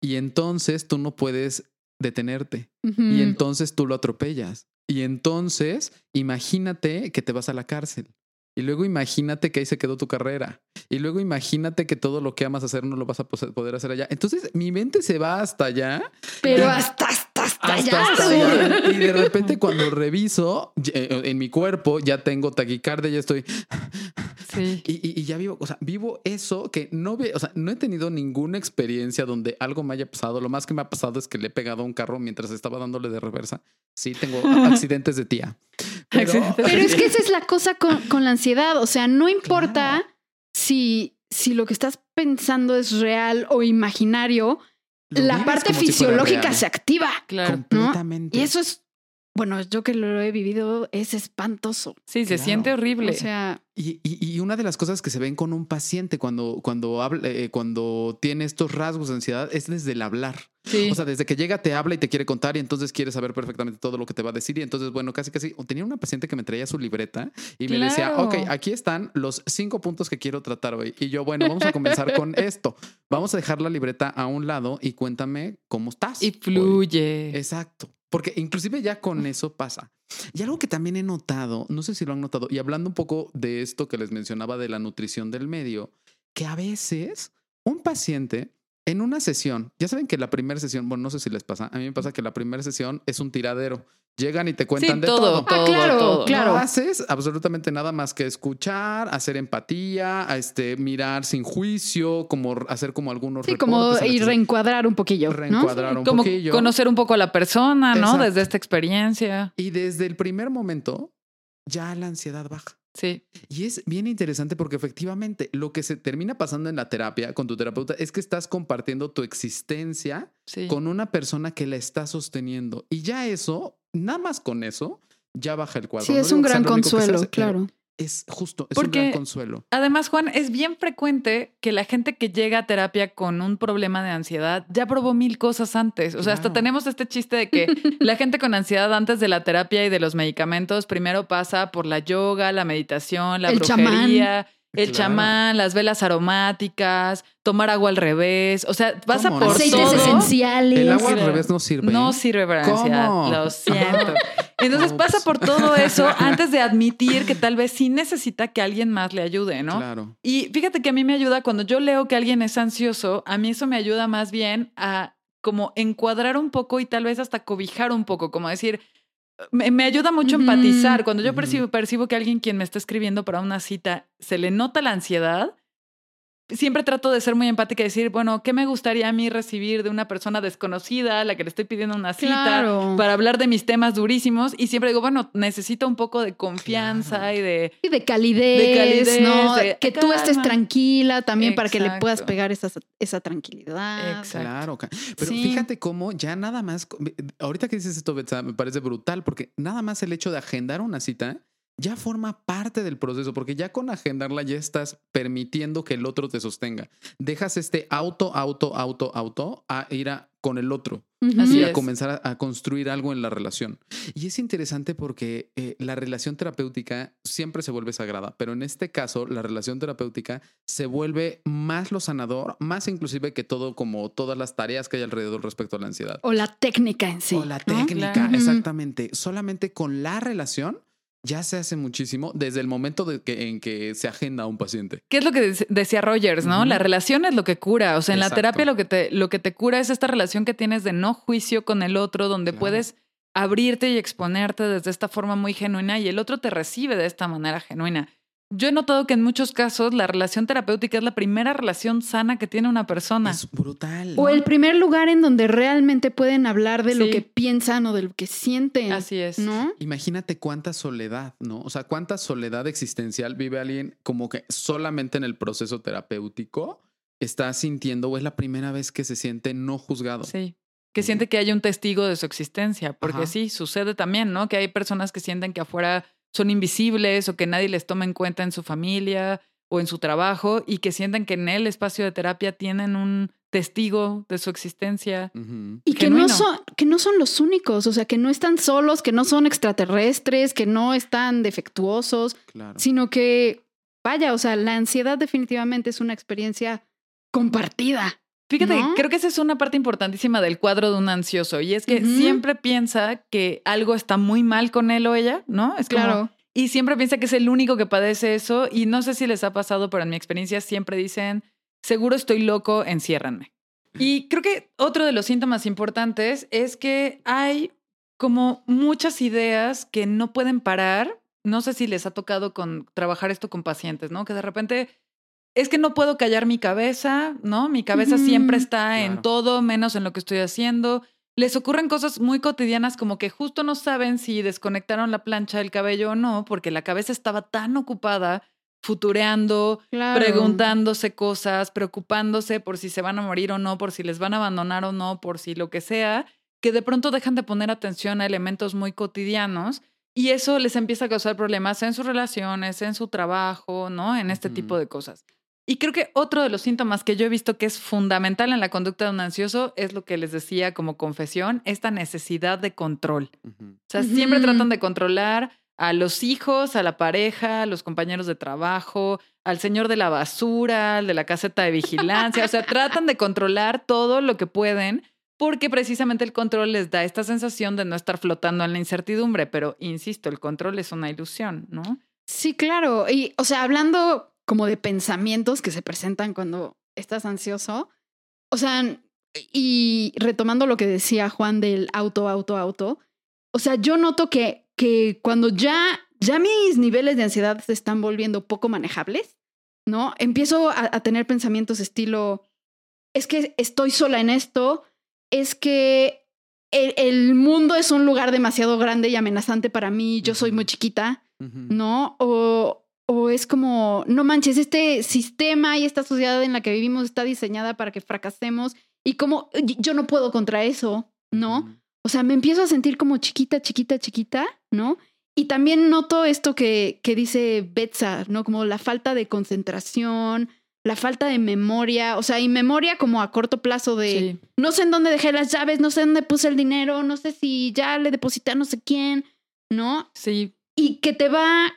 Y entonces tú no puedes detenerte. Y entonces tú lo atropellas. Y entonces imagínate que te vas a la cárcel. Y luego imagínate que ahí se quedó tu carrera. Y luego imagínate que todo lo que amas hacer no lo vas a poder hacer allá. Entonces mi mente se va hasta allá.
Pero hasta, hasta, hasta,
hasta,
allá.
hasta
sí.
allá. Y de repente cuando reviso eh, en mi cuerpo ya tengo taquicardia, ya estoy...
Sí.
Y, y- y ya vivo, o sea, vivo eso que no ve, o sea, no he tenido ninguna experiencia donde algo me haya pasado. Lo más que me ha pasado es que le he pegado a un carro mientras estaba dándole de reversa. Sí, tengo accidentes de tía. Pero,
es que esa es la cosa con, con la ansiedad. O sea, no importa
Claro.
si, si lo que estás pensando es real o imaginario, la parte
si
fisiológica se activa.
Claro.
completamente.
Y eso es, bueno, yo que lo he vivido, es espantoso.
Sí, se
Claro.
siente horrible.
O sea,
Y, y- y una de las cosas que se ven con un paciente cuando, cuando, habla, eh, cuando tiene estos rasgos de ansiedad es desde el hablar.
sí.
O sea, desde que llega te habla y te quiere contar y entonces quiere saber perfectamente todo lo que te va a decir. Y entonces, bueno, casi, casi, tenía una paciente que me traía su libreta y me decía, ok, aquí están los cinco puntos que quiero tratar hoy. Y yo, bueno, vamos a comenzar con esto. Vamos a dejar la libreta a un lado y cuéntame cómo estás.
y
hoy".
fluye.
Exacto. Porque inclusive ya con eso pasa. Y algo que también he notado, no sé si lo han notado, y hablando un poco de esto que les mencionaba de la nutrición del medio, que a veces un paciente en una sesión, ya saben que la primera sesión, bueno, no sé si les pasa, a mí me pasa que la primera sesión es un tiradero. Llegan y te cuentan
Sí,
de
todo,
todo.
todo,
Ah, claro,
todo.
claro.
No haces absolutamente nada más que escuchar, hacer empatía, a este, mirar sin juicio, como hacer como algunos
sí, como y reencuadrar un poquillo. ¿no?
Reencuadrar un
Como
poquillo.
conocer un poco a la persona, ¿no?
Exacto.
Desde esta experiencia.
Y desde el primer momento, ya la ansiedad baja.
Sí.
Y es bien interesante porque efectivamente lo que se termina pasando en la terapia con tu terapeuta es que estás compartiendo tu existencia
Sí.
con una persona que la está sosteniendo. Y ya eso, nada más con eso, ya baja el cuadro.
Sí, es un gran consuelo,
hace, pero
claro.
Es justo, es
Porque-
un gran consuelo.
Además, Juan, es bien frecuente que la gente que llega a terapia con un problema de ansiedad ya probó mil cosas antes. O sea, hasta tenemos este chiste de que la gente con ansiedad antes de la terapia y de los medicamentos primero pasa por la yoga, la meditación, la
El chamán.
brujería el
Claro.
chamán, las velas aromáticas, tomar agua al revés. O sea, vas a por
Aceites
todo.
esenciales.
El agua al revés no sirve.
No sirve para la ansiedad. Lo siento. Entonces pasa por todo eso antes de admitir que tal vez sí necesita que alguien más le ayude, ¿no?
Claro.
Y fíjate que a mí me ayuda cuando yo leo que alguien es ansioso, a mí eso me ayuda más bien a como encuadrar un poco y tal vez hasta cobijar un poco, como decir, me, me ayuda mucho a empatizar. Cuando yo percibo, percibo que alguien quien me está escribiendo para una cita se le nota la ansiedad, siempre trato de ser muy empática y decir, bueno, ¿qué me gustaría a mí recibir de una persona desconocida a la que le estoy pidiendo una cita?
Claro.
Para hablar de mis temas durísimos y siempre digo, bueno, necesito un poco de confianza
Claro.
y de,
Y de calidez,
De calidez,
¿no?
de
que tú estés tranquila también para que le puedas pegar esa, esa tranquilidad.
Exacto.
Claro, pero
Sí.
fíjate cómo ya nada más, ahorita que dices esto, Betsa, me parece brutal, porque nada más el hecho de agendar una cita ya forma parte del proceso, porque ya con agendarla ya estás permitiendo que el otro te sostenga. Dejas este auto, auto, auto, auto a ir a con el otro y a comenzar a, a construir algo en la relación. Y es interesante porque eh, la relación terapéutica siempre se vuelve sagrada, pero en este caso la relación terapéutica se vuelve más lo sanador, más inclusive que todo como todas las tareas que hay alrededor respecto a la ansiedad.
O la técnica en sí.
o la
¿no?
técnica, exactamente. Solamente con la relación ya se hace muchísimo desde el momento de que, en que se agenda a un paciente.
¿Qué es lo que dec- decía Rogers, no? La relación es lo que cura. O sea, en la terapia lo que, te, lo que te cura es esta relación que tienes de no juicio con el otro, donde
Claro.
puedes abrirte y exponerte desde esta forma muy genuina y el otro te recibe de esta manera genuina. Yo he notado que en muchos casos la relación terapéutica es la primera relación sana que tiene una persona.
Es brutal.
O el primer lugar en donde realmente pueden hablar de lo que piensan o de lo que sienten.
Así es.
¿No?
Imagínate cuánta soledad, ¿no? O sea, cuánta soledad existencial vive alguien como que solamente en el proceso terapéutico está sintiendo o es la primera vez que se siente no juzgado.
Sí. Que siente que hay un testigo de su existencia, porque
Ajá.
sí, sucede también, ¿no? Que hay personas que sienten que afuera son invisibles o que nadie les toma en cuenta en su familia o en su trabajo y que sienten que en el espacio de terapia tienen un testigo de su existencia.
Y que no, son, que no son los únicos, o sea, que no están solos, que no son extraterrestres, que no están defectuosos,
Claro.
sino que, vaya, o sea, la ansiedad definitivamente es una experiencia compartida.
Fíjate,
¿No?
creo que esa es una parte importantísima del cuadro de un ansioso y es que siempre piensa que algo está muy mal con él o ella, ¿no? Es como,
Claro.
Y siempre piensa que es el único que padece eso. Y no sé si les ha pasado, pero en mi experiencia siempre dicen, seguro estoy loco, enciérranme. Y creo que otro de los síntomas importantes es que hay como muchas ideas que no pueden parar. No sé si les ha tocado con trabajar esto con pacientes, ¿no? Que de repente es que no puedo callar mi cabeza, ¿no? Mi cabeza siempre está
Claro.
en todo menos en lo que estoy haciendo. Les ocurren cosas muy cotidianas como que justo no saben si desconectaron la plancha del cabello o no, porque la cabeza estaba tan ocupada futureando,
Claro.
preguntándose cosas, preocupándose por si se van a morir o no, por si les van a abandonar o no, por si lo que sea, que de pronto dejan de poner atención a elementos muy cotidianos y eso les empieza a causar problemas en sus relaciones, en su trabajo, ¿no? En este tipo de cosas. Y creo que otro de los síntomas que yo he visto que es fundamental en la conducta de un ansioso es lo que les decía como confesión, esta necesidad de control. O sea, siempre tratan de controlar a los hijos, a la pareja, a los compañeros de trabajo, al señor de la basura, al de la caseta de vigilancia. O sea, tratan de controlar todo lo que pueden porque precisamente el control les da esta sensación de no estar flotando en la incertidumbre. Pero, insisto, el control es una ilusión, ¿no?
Sí, claro. Y, o sea, hablando como de pensamientos que se presentan cuando estás ansioso, o sea, y retomando lo que decía Juan del auto, auto, auto, o sea, yo noto que, que cuando ya, ya mis niveles de ansiedad se están volviendo poco manejables, ¿no? Empiezo a, a tener pensamientos estilo, es que estoy sola en esto, es que el, el mundo es un lugar demasiado grande y amenazante para mí, yo soy muy chiquita. ¿no? O, o es como, no manches, este sistema y esta sociedad en la que vivimos está diseñada para que fracasemos y como yo no puedo contra eso, ¿no? O sea, me empiezo a sentir como chiquita, chiquita, chiquita, ¿no? Y también noto esto que, que dice Betsa, ¿no? Como la falta de concentración, la falta de memoria, o sea, y memoria como a corto plazo de,
Sí.
no sé en dónde dejé las llaves, no sé dónde puse el dinero, no sé si ya le deposité a no sé quién, ¿no?
Sí,
y que te va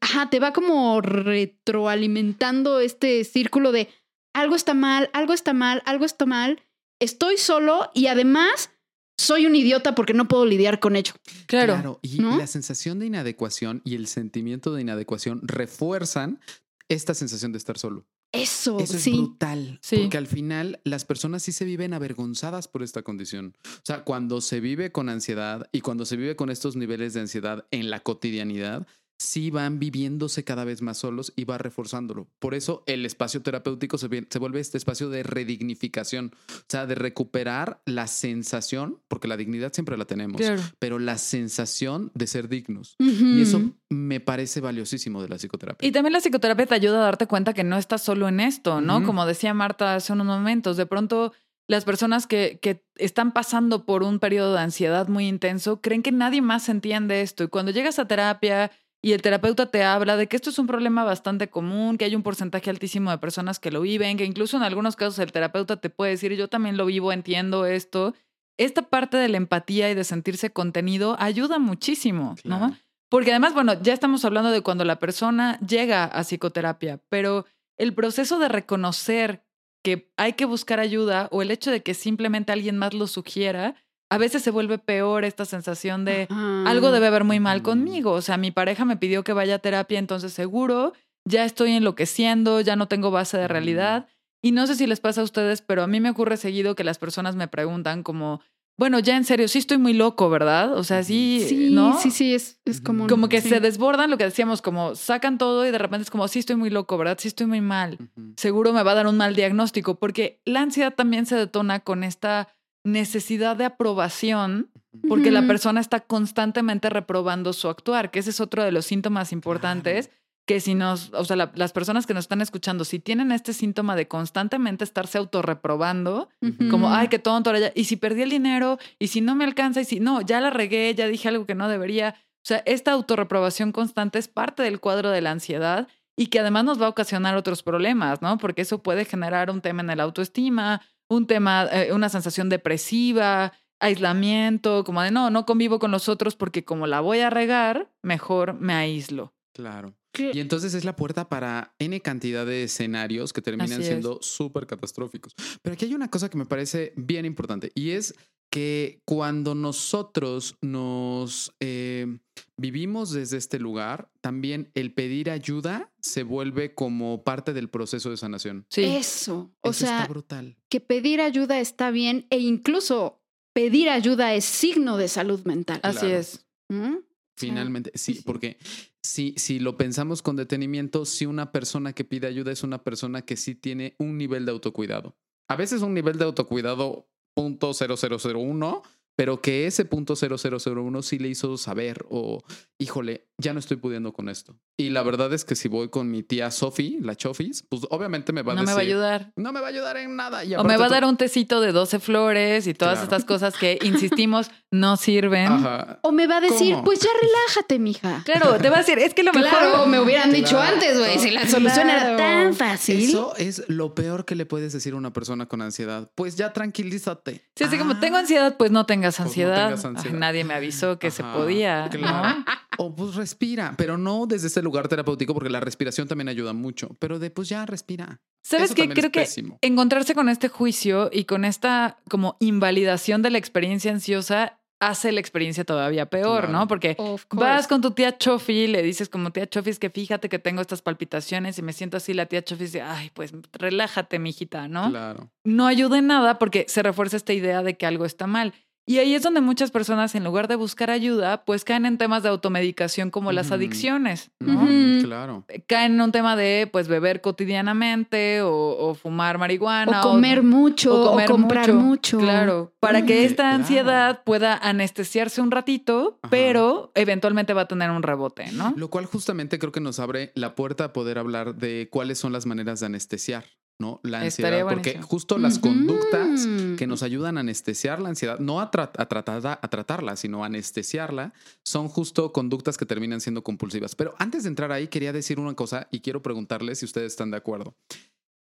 ajá, te va como retroalimentando este círculo de algo está mal, algo está mal, algo está mal, estoy solo y además soy un idiota porque no puedo lidiar con ello.
Claro.
Y
¿no?
la sensación de inadecuación y el sentimiento de inadecuación refuerzan esta sensación de estar solo.
Eso,
Eso es
sí.
brutal.
Sí.
Porque al final las personas sí se viven avergonzadas por esta condición. O sea, cuando se vive con ansiedad y cuando se vive con estos niveles de ansiedad en la cotidianidad, sí van viviéndose cada vez más solos y va reforzándolo. Por eso el espacio terapéutico se, vuelve este espacio de redignificación, o sea, de recuperar la sensación, porque la dignidad siempre la tenemos,
Claro.
pero la sensación de ser dignos. Y eso me parece valiosísimo de la psicoterapia.
Y también la psicoterapia te ayuda a darte cuenta que no estás solo en esto, ¿no? Como decía Marta hace unos momentos, de pronto las personas que, que están pasando por un periodo de ansiedad muy intenso creen que nadie más entiende esto. Y cuando llegas a terapia y el terapeuta te habla de que esto es un problema bastante común, que hay un porcentaje altísimo de personas que lo viven, que incluso en algunos casos el terapeuta te puede decir, yo también lo vivo, entiendo esto. Esta parte de la empatía y de sentirse contenido ayuda muchísimo, ¿no? Porque además, bueno, ya estamos hablando de cuando la persona llega a psicoterapia, pero el proceso de reconocer que hay que buscar ayuda o el hecho de que simplemente alguien más lo sugiera, a veces se vuelve peor esta sensación de
Ajá.
algo debe haber muy mal conmigo. O sea, mi pareja me pidió que vaya a terapia, entonces seguro ya estoy enloqueciendo, ya no tengo base de
Mm.
realidad. Y no sé si les pasa a ustedes, pero a mí me ocurre seguido que las personas me preguntan como, bueno, ya en serio, sí estoy muy loco, ¿verdad? O sea, sí,
Sí,
¿no?
sí, sí, es, es común.
Como que
sí.
se desbordan lo que decíamos, como sacan todo y de repente es como, sí estoy muy loco, ¿verdad? Sí estoy muy mal. Seguro me va a dar un mal diagnóstico, porque la ansiedad también se detona con esta necesidad de aprobación, porque la persona está constantemente reprobando su actuar, que ese es otro de los síntomas importantes. Que si nos, o sea, la- las personas que nos están escuchando, si tienen este síntoma de constantemente estarse autorreprobando,
Ujú.
como, ay, qué tonto, ahora ya, y si perdí el dinero, y si no me alcanza, y si no, ya la regué, ya dije algo que no debería. O sea, esta autorreprobación constante es parte del cuadro de la ansiedad y que además nos va a ocasionar otros problemas, ¿no? Porque eso puede generar un tema en el autoestima, un tema, eh, una sensación depresiva, aislamiento, como de no, no convivo con los otros porque como la voy a regar, mejor me aíslo.
Claro.
¿Qué?
Y entonces es la puerta para N cantidad de escenarios que terminan
Así
siendo súper catastróficos. Pero aquí hay una cosa que me parece bien importante y es que cuando nosotros nos eh, vivimos desde este lugar, también el pedir ayuda se vuelve como parte del proceso de sanación.
Sí.
Eso. O
Eso
sea,
está brutal.
que pedir ayuda está bien e incluso pedir ayuda es signo de salud mental.
Así es.
¿Mm?
Finalmente, sí,
sí.
porque si, si lo pensamos con detenimiento, si una persona que pide ayuda es una persona que sí tiene un nivel de autocuidado. A veces un nivel de autocuidado punto .0001, pero que ese punto .0001 sí le hizo saber o, híjole, ya no estoy pudiendo con esto. Y la verdad es que si voy con mi tía Sophie, la Chofis, pues obviamente me va a
No
decir...
me va a ayudar.
No me va a ayudar en nada. Y
O me va a dar un tecito de 12 flores y todas
Claro.
estas cosas que, insistimos, no sirven.
Ajá.
O me va a decir,
¿Cómo?
pues ya relájate, mija.
Claro, te va a decir, es que lo
Claro,
mejor...
me hubieran dicho
Claro.
antes, güey, si la solución era
Claro.
tan fácil.
Eso es lo peor que le puedes decir a una persona con ansiedad. Pues ya tranquilízate.
Sí, así como
Ah,
tengo ansiedad, pues no tengas
Pues no
ansiedad.
tengas ansiedad.
Ay, nadie me avisó que se podía.
claro.
¿no?
O pues respira, pero no desde ese lugar terapéutico, porque la respiración también ayuda mucho. Pero de pues ya respira.
¿Sabes
Eso
qué? Creo
es
que encontrarse con este juicio y con esta como invalidación de la experiencia ansiosa hace la experiencia todavía peor,
Claro.
¿no? Porque vas con tu tía Chofi, le dices como tía Chofi, es que fíjate que tengo estas palpitaciones y me siento así, la tía Chofi dice, ay, pues relájate, mijita, ¿no?
Claro.
no ayuda en nada porque se refuerza esta idea de que algo está mal. Y ahí es donde muchas personas, en lugar de buscar ayuda, pues caen en temas de automedicación como las adicciones, ¿no?
Claro.
Caen en un tema de, pues, beber cotidianamente o, o fumar marihuana.
o comer mucho, o,
comer
comprar mucho.
Claro, para
Mm,
que esta
claro.
ansiedad pueda anestesiarse un ratito,
Ajá.
pero eventualmente va a tener un rebote, ¿no?
Lo cual justamente creo que nos abre la puerta a poder hablar de cuáles son las maneras de anestesiar, ¿no? La
Estaría
ansiedad. Porque
buenísimo.
justo las conductas que nos ayudan a anestesiar la ansiedad, no a, tra- a, tratarla, a tratarla, sino a anestesiarla, son justo conductas que terminan siendo compulsivas. Pero antes de entrar ahí, quería decir una cosa y quiero preguntarles si ustedes están de acuerdo.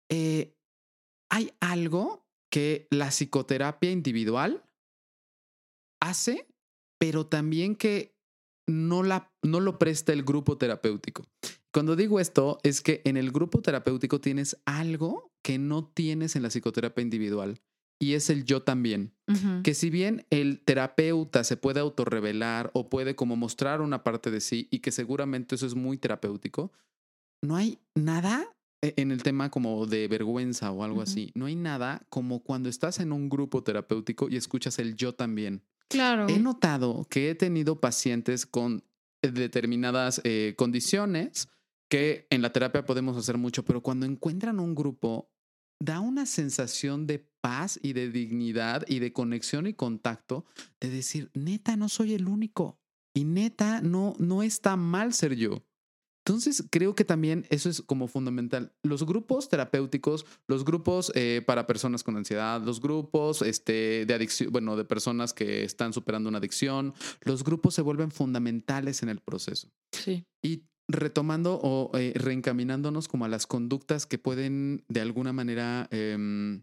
Eh, ¿Hay algo que la psicoterapia individual hace, pero también que no, la, no lo presta el grupo terapéutico. Cuando digo esto, es que en el grupo terapéutico tienes algo que no tienes en la psicoterapia individual y es el yo también. Que si bien el terapeuta se puede autorrevelar o puede como mostrar una parte de sí y que seguramente eso es muy terapéutico, no hay nada e- en el tema como de vergüenza o algo así. No hay nada como cuando estás en un grupo terapéutico y escuchas el yo también.
Claro.
He notado que he tenido pacientes con determinadas eh, condiciones que en la terapia podemos hacer mucho, pero cuando encuentran un grupo, da una sensación de paz y de dignidad y de conexión y contacto de decir, neta, no soy el único y neta, no, no está mal ser yo. Entonces, creo que también eso es como fundamental. Los grupos terapéuticos, los grupos eh, para personas con ansiedad, los grupos este, de adicción, bueno, de personas que están superando una adicción, los grupos se vuelven fundamentales en el proceso.
Sí.
Y retomando o eh, reencaminándonos como a las conductas que pueden de alguna manera em,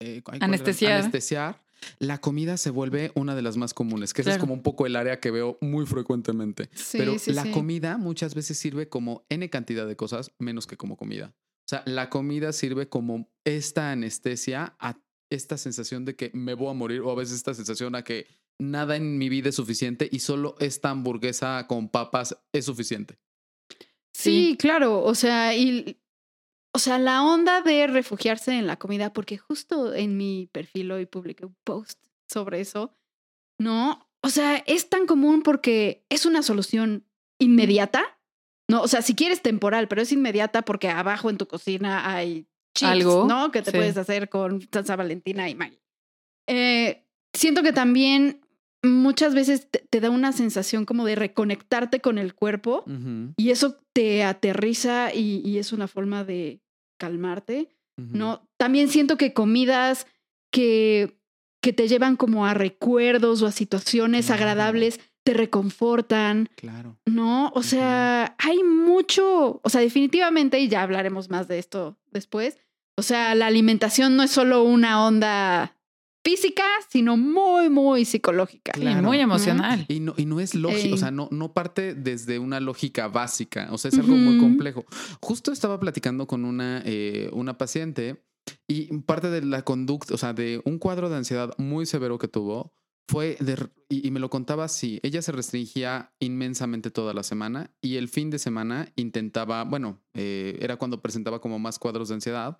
eh.
Anestesiar.
anestesiar, la comida se vuelve una de las más comunes, que ese es como un poco el área que veo muy frecuentemente.
Sí,
Pero
sí,
la
sí.
comida muchas veces sirve como N cantidad de cosas menos que como comida. O sea, la comida sirve como esta anestesia a esta sensación de que me voy a morir o a veces esta sensación a que nada en mi vida es suficiente y solo esta hamburguesa con papas es suficiente.
Sí, claro. O sea, y. O sea, la onda de refugiarse en la comida, porque justo en mi perfil hoy publiqué un post sobre eso, ¿no? O sea, es tan común porque es una solución inmediata, ¿no? O sea, si quieres temporal, pero es inmediata porque abajo en tu cocina hay chips,
Algo,
¿no? Que te
sí.
puedes hacer con salsa valentina y Maggi. Eh, siento que también muchas veces te, te da una sensación como de reconectarte con el cuerpo y eso te aterriza y, y es una forma de calmarte. ¿no? También siento que comidas que, que te llevan como a recuerdos o a situaciones
Claro.
agradables te reconfortan,
Claro.
¿no? O sea, hay mucho, o sea, definitivamente, y ya hablaremos más de esto después, o sea, la alimentación no es solo una onda física, sino muy, muy psicológica.
Claro.
Y muy emocional.
Y no, y no es lógico,
Ey.
o sea, no, no parte desde una lógica básica, o sea, es algo muy complejo. Justo estaba platicando con una, eh, una paciente y parte de la conducta, o sea, de un cuadro de ansiedad muy severo que tuvo fue, de, y, y me lo contaba así, ella se restringía inmensamente toda la semana y el fin de semana intentaba, bueno, eh, era cuando presentaba como más cuadros de ansiedad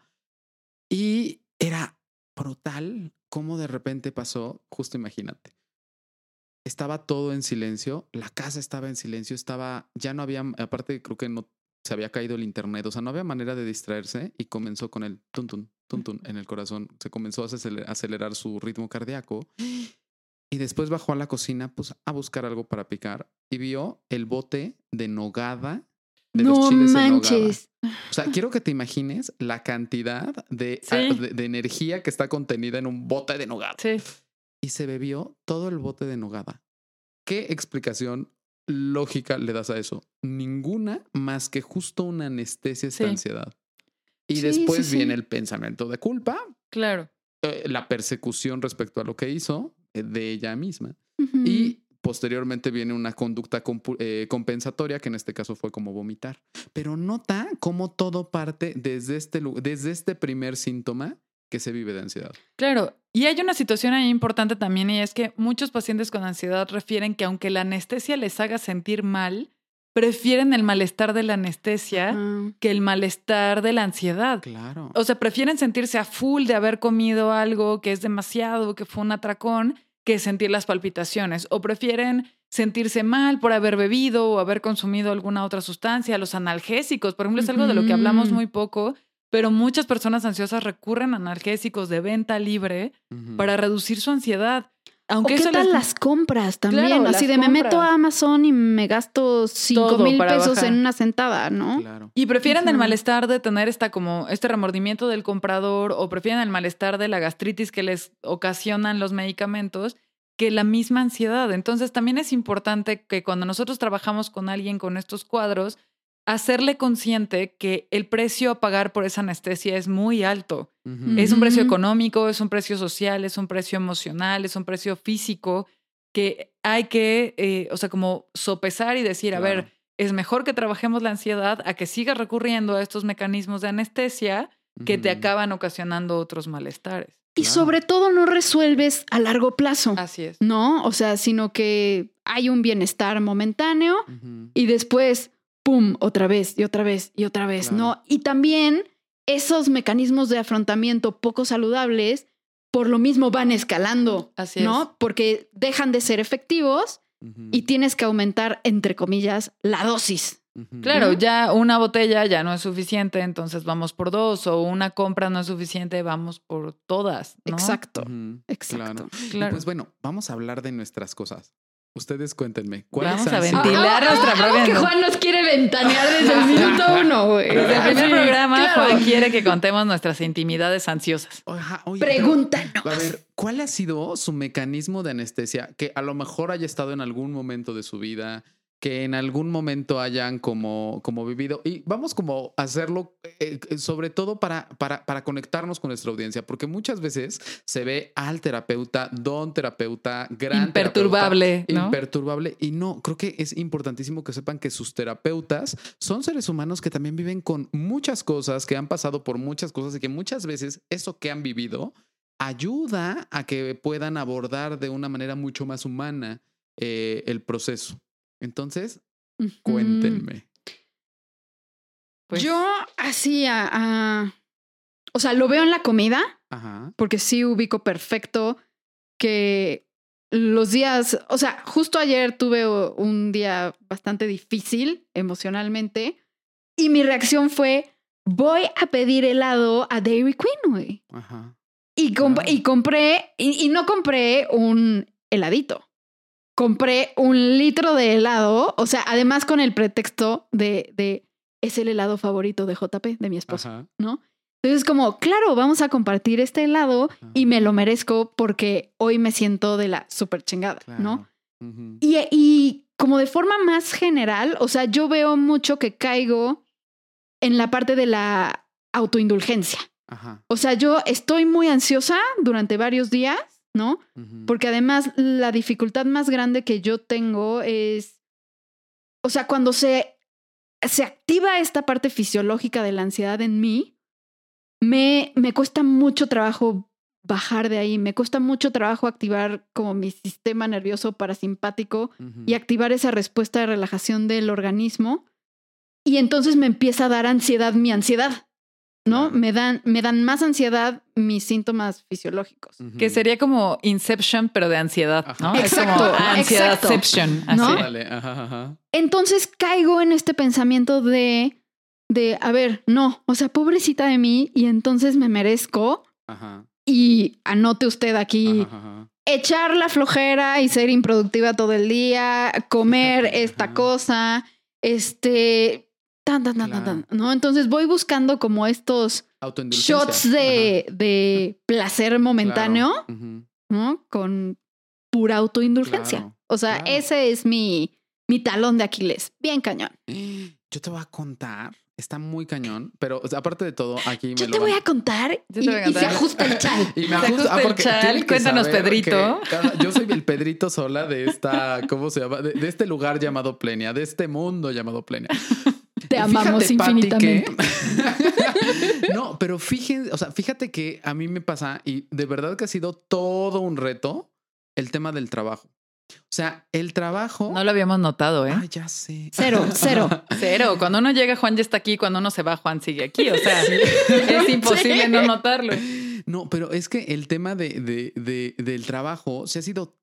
y era brutal cómo de repente pasó, justo imagínate estaba todo en silencio, la casa estaba en silencio, estaba, ya no había, aparte creo que no se había caído el internet, o sea, no había manera de distraerse y comenzó con el tun tun, en el corazón, se comenzó a acelerar, acelerar su ritmo cardíaco y después bajó a la cocina pues, a buscar algo para picar y vio el bote de nogada. De los
no
chiles en nogada.
manches.
O sea, quiero que te imagines la cantidad de,
Sí.
de, de energía que está contenida en un bote de nogada
Sí.
y se bebió todo el bote de nogada. ¿Qué explicación lógica le das a eso? Ninguna más que justo una anestesia esta
Sí.
ansiedad. Y
Sí,
después viene el pensamiento de culpa,
Claro.
eh, la persecución respecto a lo que hizo eh, de ella misma. Y posteriormente viene una conducta eh, compensatoria, que en este caso fue como vomitar. Pero nota cómo todo parte desde este, desde este primer síntoma que se vive de ansiedad.
Claro, y hay una situación ahí importante también y es que muchos pacientes con ansiedad refieren que aunque la anestesia les haga sentir mal, prefieren el malestar de la anestesia que el malestar de la ansiedad.
Claro.
O sea, prefieren sentirse a full de haber comido algo que es demasiado, que fue un atracón, que sentir las palpitaciones. O prefieren sentirse mal por haber bebido o haber consumido alguna otra sustancia. Los analgésicos, por ejemplo, es algo de lo que hablamos muy poco, pero muchas personas ansiosas recurren a analgésicos de venta libre para reducir su ansiedad.
¿O
Aunque
qué
eso
tal
les-
las compras también?
Claro,
Así de me meto a Amazon y me gasto cinco
Todo
mil
para
pesos
bajar.
en una sentada, ¿no?
Claro.
Y prefieren el malestar de tener esta como este remordimiento del comprador o prefieren el malestar de la gastritis que les ocasionan los medicamentos que la misma ansiedad. Entonces también es importante que cuando nosotros trabajamos con alguien con estos cuadros, hacerle consciente que el precio a pagar por esa anestesia es muy alto. Es un precio económico, es un precio social, es un precio emocional, es un precio físico que hay que, eh, o sea, como sopesar y decir, a ver, es mejor que trabajemos la ansiedad a que sigas recurriendo a estos mecanismos de anestesia que te acaban ocasionando otros malestares.
Y
Claro.
sobre todo no resuelves a largo plazo,
Así es.
¿no? O sea, sino que hay un bienestar momentáneo y después, ¡pum!, otra vez y otra vez y otra vez,
Claro.
¿no? Y también esos mecanismos de afrontamiento poco saludables, por lo mismo van escalando,
Así es.
¿no? Porque dejan de ser efectivos y tienes que aumentar, entre comillas, la dosis.
Claro, ya una botella ya no es suficiente, entonces vamos por dos, o una compra no es suficiente, vamos por todas. ¿no?
Exacto, exacto.
Claro. Y
Claro.
Pues bueno, vamos a hablar de nuestras cosas. Ustedes cuéntenme. ¿cuáles
Vamos a ventilar nuestra propia-
que Juan nos quiere ventanear desde el minuto uno, güey.
Desde el primer programa,
claro.
Juan quiere que contemos nuestras intimidades ansiosas.
Ajá, oye, pero-
Pregúntanos.
A ver, ¿cuál ha sido su mecanismo de anestesia que a lo mejor haya estado en algún momento de su vida, que en algún momento hayan como, como vivido? Y vamos como a hacerlo eh, eh, sobre todo para, para, para conectarnos con nuestra audiencia, porque muchas veces se ve al terapeuta, don terapeuta, gran
Imperturbable,
terapeuta,
¿no?
imperturbable. Y no, creo que es importantísimo que sepan que sus terapeutas son seres humanos que también viven con muchas cosas, que han pasado por muchas cosas y que muchas veces eso que han vivido ayuda a que puedan abordar de una manera mucho más humana eh, el proceso. Entonces, cuéntenme.
Pues,
Yo así a, a- O sea, lo veo en la comida,
Ajá.
porque sí ubico perfecto que los días... O sea, justo ayer tuve un día bastante difícil emocionalmente y mi reacción fue, voy a pedir helado a Dairy Queen, güey.
Ajá.
Y, comp- y compré, y, y no compré un heladito. Compré un litro de helado, o sea, además con el pretexto de, de es el helado favorito de JP, de mi esposo,
Ajá.
¿no? Entonces, como, claro, vamos a compartir este helado y me lo merezco porque hoy me siento de la super chingada, ¿no? Y, y como de forma más general, o sea, yo veo mucho que caigo en la parte de la autoindulgencia.
Ajá.
O sea, yo estoy muy ansiosa durante varios días, ¿no? Porque además la dificultad más grande que yo tengo es, o sea, cuando se, se activa esta parte fisiológica de la ansiedad en mí, me, me cuesta mucho trabajo bajar de ahí, me cuesta mucho trabajo activar como mi sistema nervioso parasimpático y activar esa respuesta de relajación del organismo. Y entonces me empieza a dar ansiedad mi ansiedad, ¿no?
Claro.
Me, dan, me dan más ansiedad mis síntomas fisiológicos.
Que sería como Inception, pero de ansiedad, ¿no?
Ajá.
Es como
Exacto,
ansiedadception. así.
¿No?
Dale, ajá, ajá.
Entonces caigo en este pensamiento de, de, a ver, no, o sea, pobrecita de mí, y entonces me merezco,
Ajá.
y anote usted aquí,
Ajá, ajá.
echar la flojera y ser improductiva todo el día, comer esta cosa, este, tan, tan, tan, tan, tan, ¿no? Entonces voy buscando como estos
Autoindulgencia.
shots de, de placer momentáneo,
Claro.
¿no? Con pura autoindulgencia.
Claro,
o sea,
claro.
ese es mi, mi talón de Aquiles. Bien cañón.
Yo te voy a contar, está muy cañón, pero o sea, aparte de todo, aquí me
Yo
lo
te voy a contar
Yo
y,
te voy a
y se ajusta el chal.
Y me
Se
ajusta-
ajusta el chal. Cuéntanos, Pedrito.
que yo soy el Pedrito sola de esta, ¿cómo se llama? De, de este lugar llamado Plenia, de este mundo llamado Plenia.
Te amamos
fíjate, Pati,
infinitamente.
que- no, pero fíjense, o sea, fíjate que a mí me pasa y de verdad que ha sido todo un reto el tema del trabajo. O sea, el trabajo.
No lo habíamos notado, ¿eh?
Ay, ya sé.
Cero, cero.
Cero. Cuando uno llega, Juan ya está aquí. Cuando uno se va, Juan sigue aquí. O sea, es imposible
Sí.
no notarlo.
No, pero es que el tema de, de- de- del trabajo se ha sido.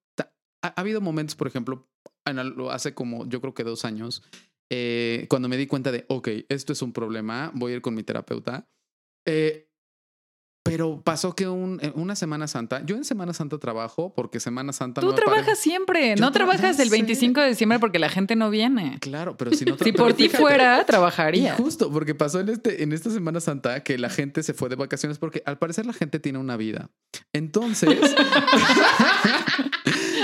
Ha, ha habido momentos, por ejemplo, en hace como yo creo que dos años, eh, cuando me di cuenta de, ok, esto es un problema, voy a ir con mi terapeuta. Eh, pero pasó que un- en una Semana Santa, yo en Semana Santa trabajo porque Semana Santa
Tú
no me pare-
trabajas siempre.
Yo
No
tra-
trabajas el
sé.
25 de diciembre porque la gente no viene.
Claro, pero si no tra-
Si por ti fuera,
Y
trabajaría.
justo, porque pasó en, este, en esta Semana Santa que la gente se fue de vacaciones porque al parecer la gente tiene una vida. Entonces,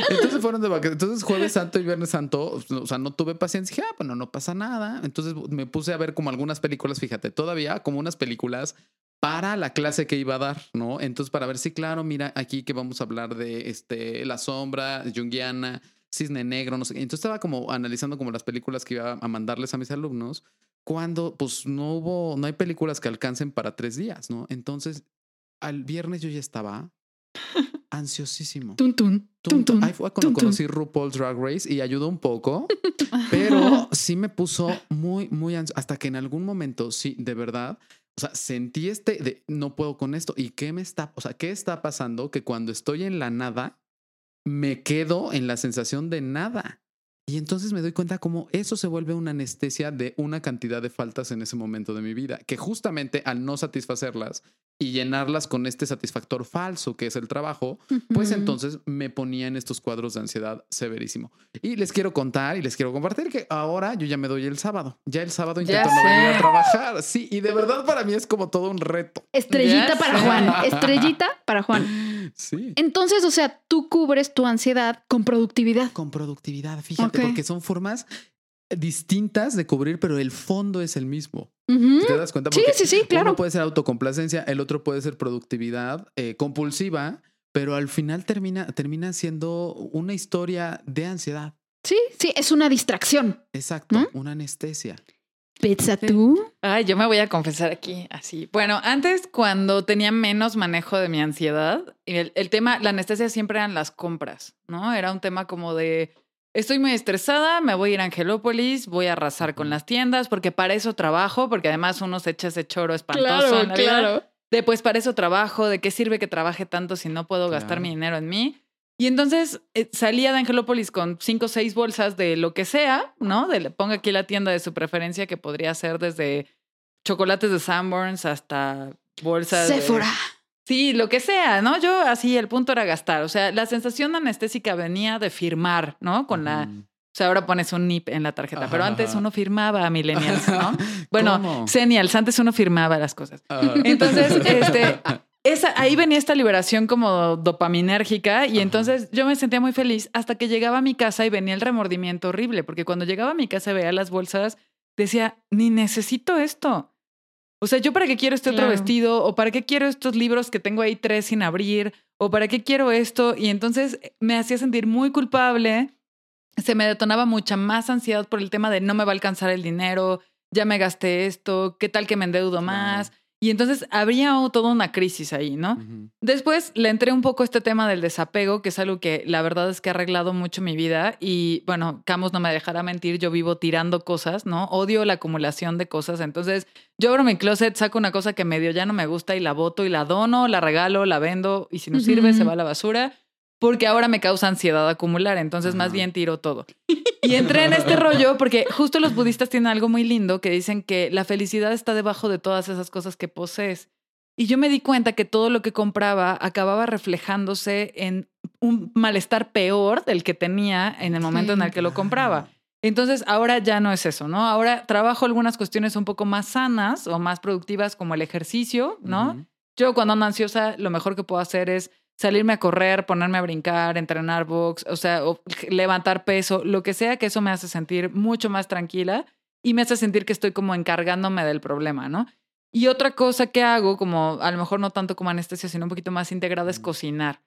entonces fueron de vacaciones. Entonces jueves santo y viernes santo, o sea, no tuve paciencia. Dije, ah, bueno, no pasa nada. Entonces me puse a ver como algunas películas, fíjate, todavía como unas películas para la clase que iba a dar, ¿no? Entonces, para ver si, claro, mira, aquí que vamos a hablar de este, La Sombra, Jungiana, Cisne Negro, no sé. Entonces estaba como analizando como las películas que iba a mandarles a mis alumnos, cuando pues no hubo, no hay películas que alcancen para tres días, ¿no? Entonces, al viernes yo ya estaba ansiosísimo.
Tun, tun, tun, tun,
Ahí fue cuando conocí RuPaul's Drag Race y ayudó un poco, pero sí me puso muy, muy ansioso. Hasta que en algún momento, sí, de verdad, o sea, sentí este de no puedo con esto. ¿Y qué me está, o sea, qué está pasando? Que cuando estoy en la nada, me quedo en la sensación de nada. Y entonces me doy cuenta cómo eso se vuelve una anestesia de una cantidad de faltas en ese momento de mi vida, que justamente al no satisfacerlas y llenarlas con este satisfactor falso que es el trabajo, pues entonces me ponía en estos cuadros de ansiedad severísimo. Y les quiero contar y les quiero compartir que ahora yo ya me doy el sábado. Ya el sábado intento no venir a trabajar. Sí, y de verdad para mí es como todo un reto.
Estrellita
Ya
para
sé.
Juan. Estrellita para Juan.
Sí.
Entonces, o sea, tú cubres tu ansiedad con productividad.
Con productividad, fíjate, porque son formas distintas de cubrir, pero el fondo es el mismo.
Ujú.
¿Te das cuenta?
Sí,
Porque
sí, sí, claro.
Uno puede ser autocomplacencia, el otro puede ser productividad eh, compulsiva, pero al final termina, termina siendo una historia de ansiedad.
Sí, sí, es una distracción.
Exacto,
¿Mm?
una anestesia.
Pizza tú.
Ay, yo me voy a confesar aquí, así. Bueno, antes cuando tenía menos manejo de mi ansiedad, el, el tema, la anestesia siempre eran las compras, ¿no? Era un tema como de, estoy muy estresada, me voy a ir a Angelópolis, voy a arrasar con las tiendas, porque para eso trabajo, porque además uno se echa ese choro espantoso en la vida. De pues para eso trabajo, de qué sirve que trabaje tanto si no puedo gastar
Claro.
mi dinero en mí. Y entonces eh, salía de Angelópolis con cinco o seis bolsas de lo que sea, ¿no? De, ponga aquí la tienda de su preferencia, que podría ser desde chocolates de Sanborns hasta bolsas. de-
Sephora.
Sí, lo que sea, ¿no? Yo así, el punto era gastar. O sea, la sensación anestésica venía de firmar, ¿no? Con la.
Ujú.
O sea, ahora pones un NIP en la tarjeta,
Ajá,
pero antes
ajá.
uno firmaba a Millennials, ¿no? Bueno,
¿Cómo?
Senials, antes uno firmaba las cosas.
Ajá.
Entonces, este, esa, ahí venía esta liberación como dopaminérgica y
Ajá.
entonces yo me sentía muy feliz hasta que llegaba a mi casa y venía el remordimiento horrible, porque cuando llegaba a mi casa y veía las bolsas, decía, ni necesito esto. O sea, ¿yo para qué quiero este otro vestido? ¿O para qué quiero estos libros que tengo ahí tres sin abrir? ¿O para qué quiero esto? Y entonces me hacía sentir muy culpable. Se me detonaba mucha más ansiedad por el tema de no me va a alcanzar el dinero, ya me gasté esto, qué tal que me endeudo más. Y entonces habría toda una crisis ahí, ¿no? Después le entré un poco a este tema del desapego, que es algo que la verdad es que ha arreglado mucho mi vida. Y bueno, Camus no me dejará mentir, yo vivo tirando cosas, ¿no? Odio la acumulación de cosas. Entonces yo abro mi closet, saco una cosa que medio ya no me gusta y la boto y la dono, la regalo, la vendo y si no sirve se va a la basura. Porque ahora me causa ansiedad acumular, entonces más bien tiro todo. Y entré en este rollo porque justo los budistas tienen algo muy lindo que dicen que la felicidad está debajo de todas esas cosas que posees. Y yo me di cuenta que todo lo que compraba acababa reflejándose en un malestar peor del que tenía en el momento en el que lo compraba. Entonces ahora ya no es eso, ¿no? Ahora trabajo algunas cuestiones un poco más sanas o más productivas como el ejercicio, ¿no? Yo cuando ando ansiosa, lo mejor que puedo hacer es salirme a correr, ponerme a brincar, entrenar box, o sea, o levantar peso, lo que sea que eso me hace sentir mucho más tranquila y me hace sentir que estoy como encargándome del problema, ¿no? Y otra cosa que hago, como a lo mejor no tanto como anestesia, sino un poquito más integrada, es
Mm.
cocinar.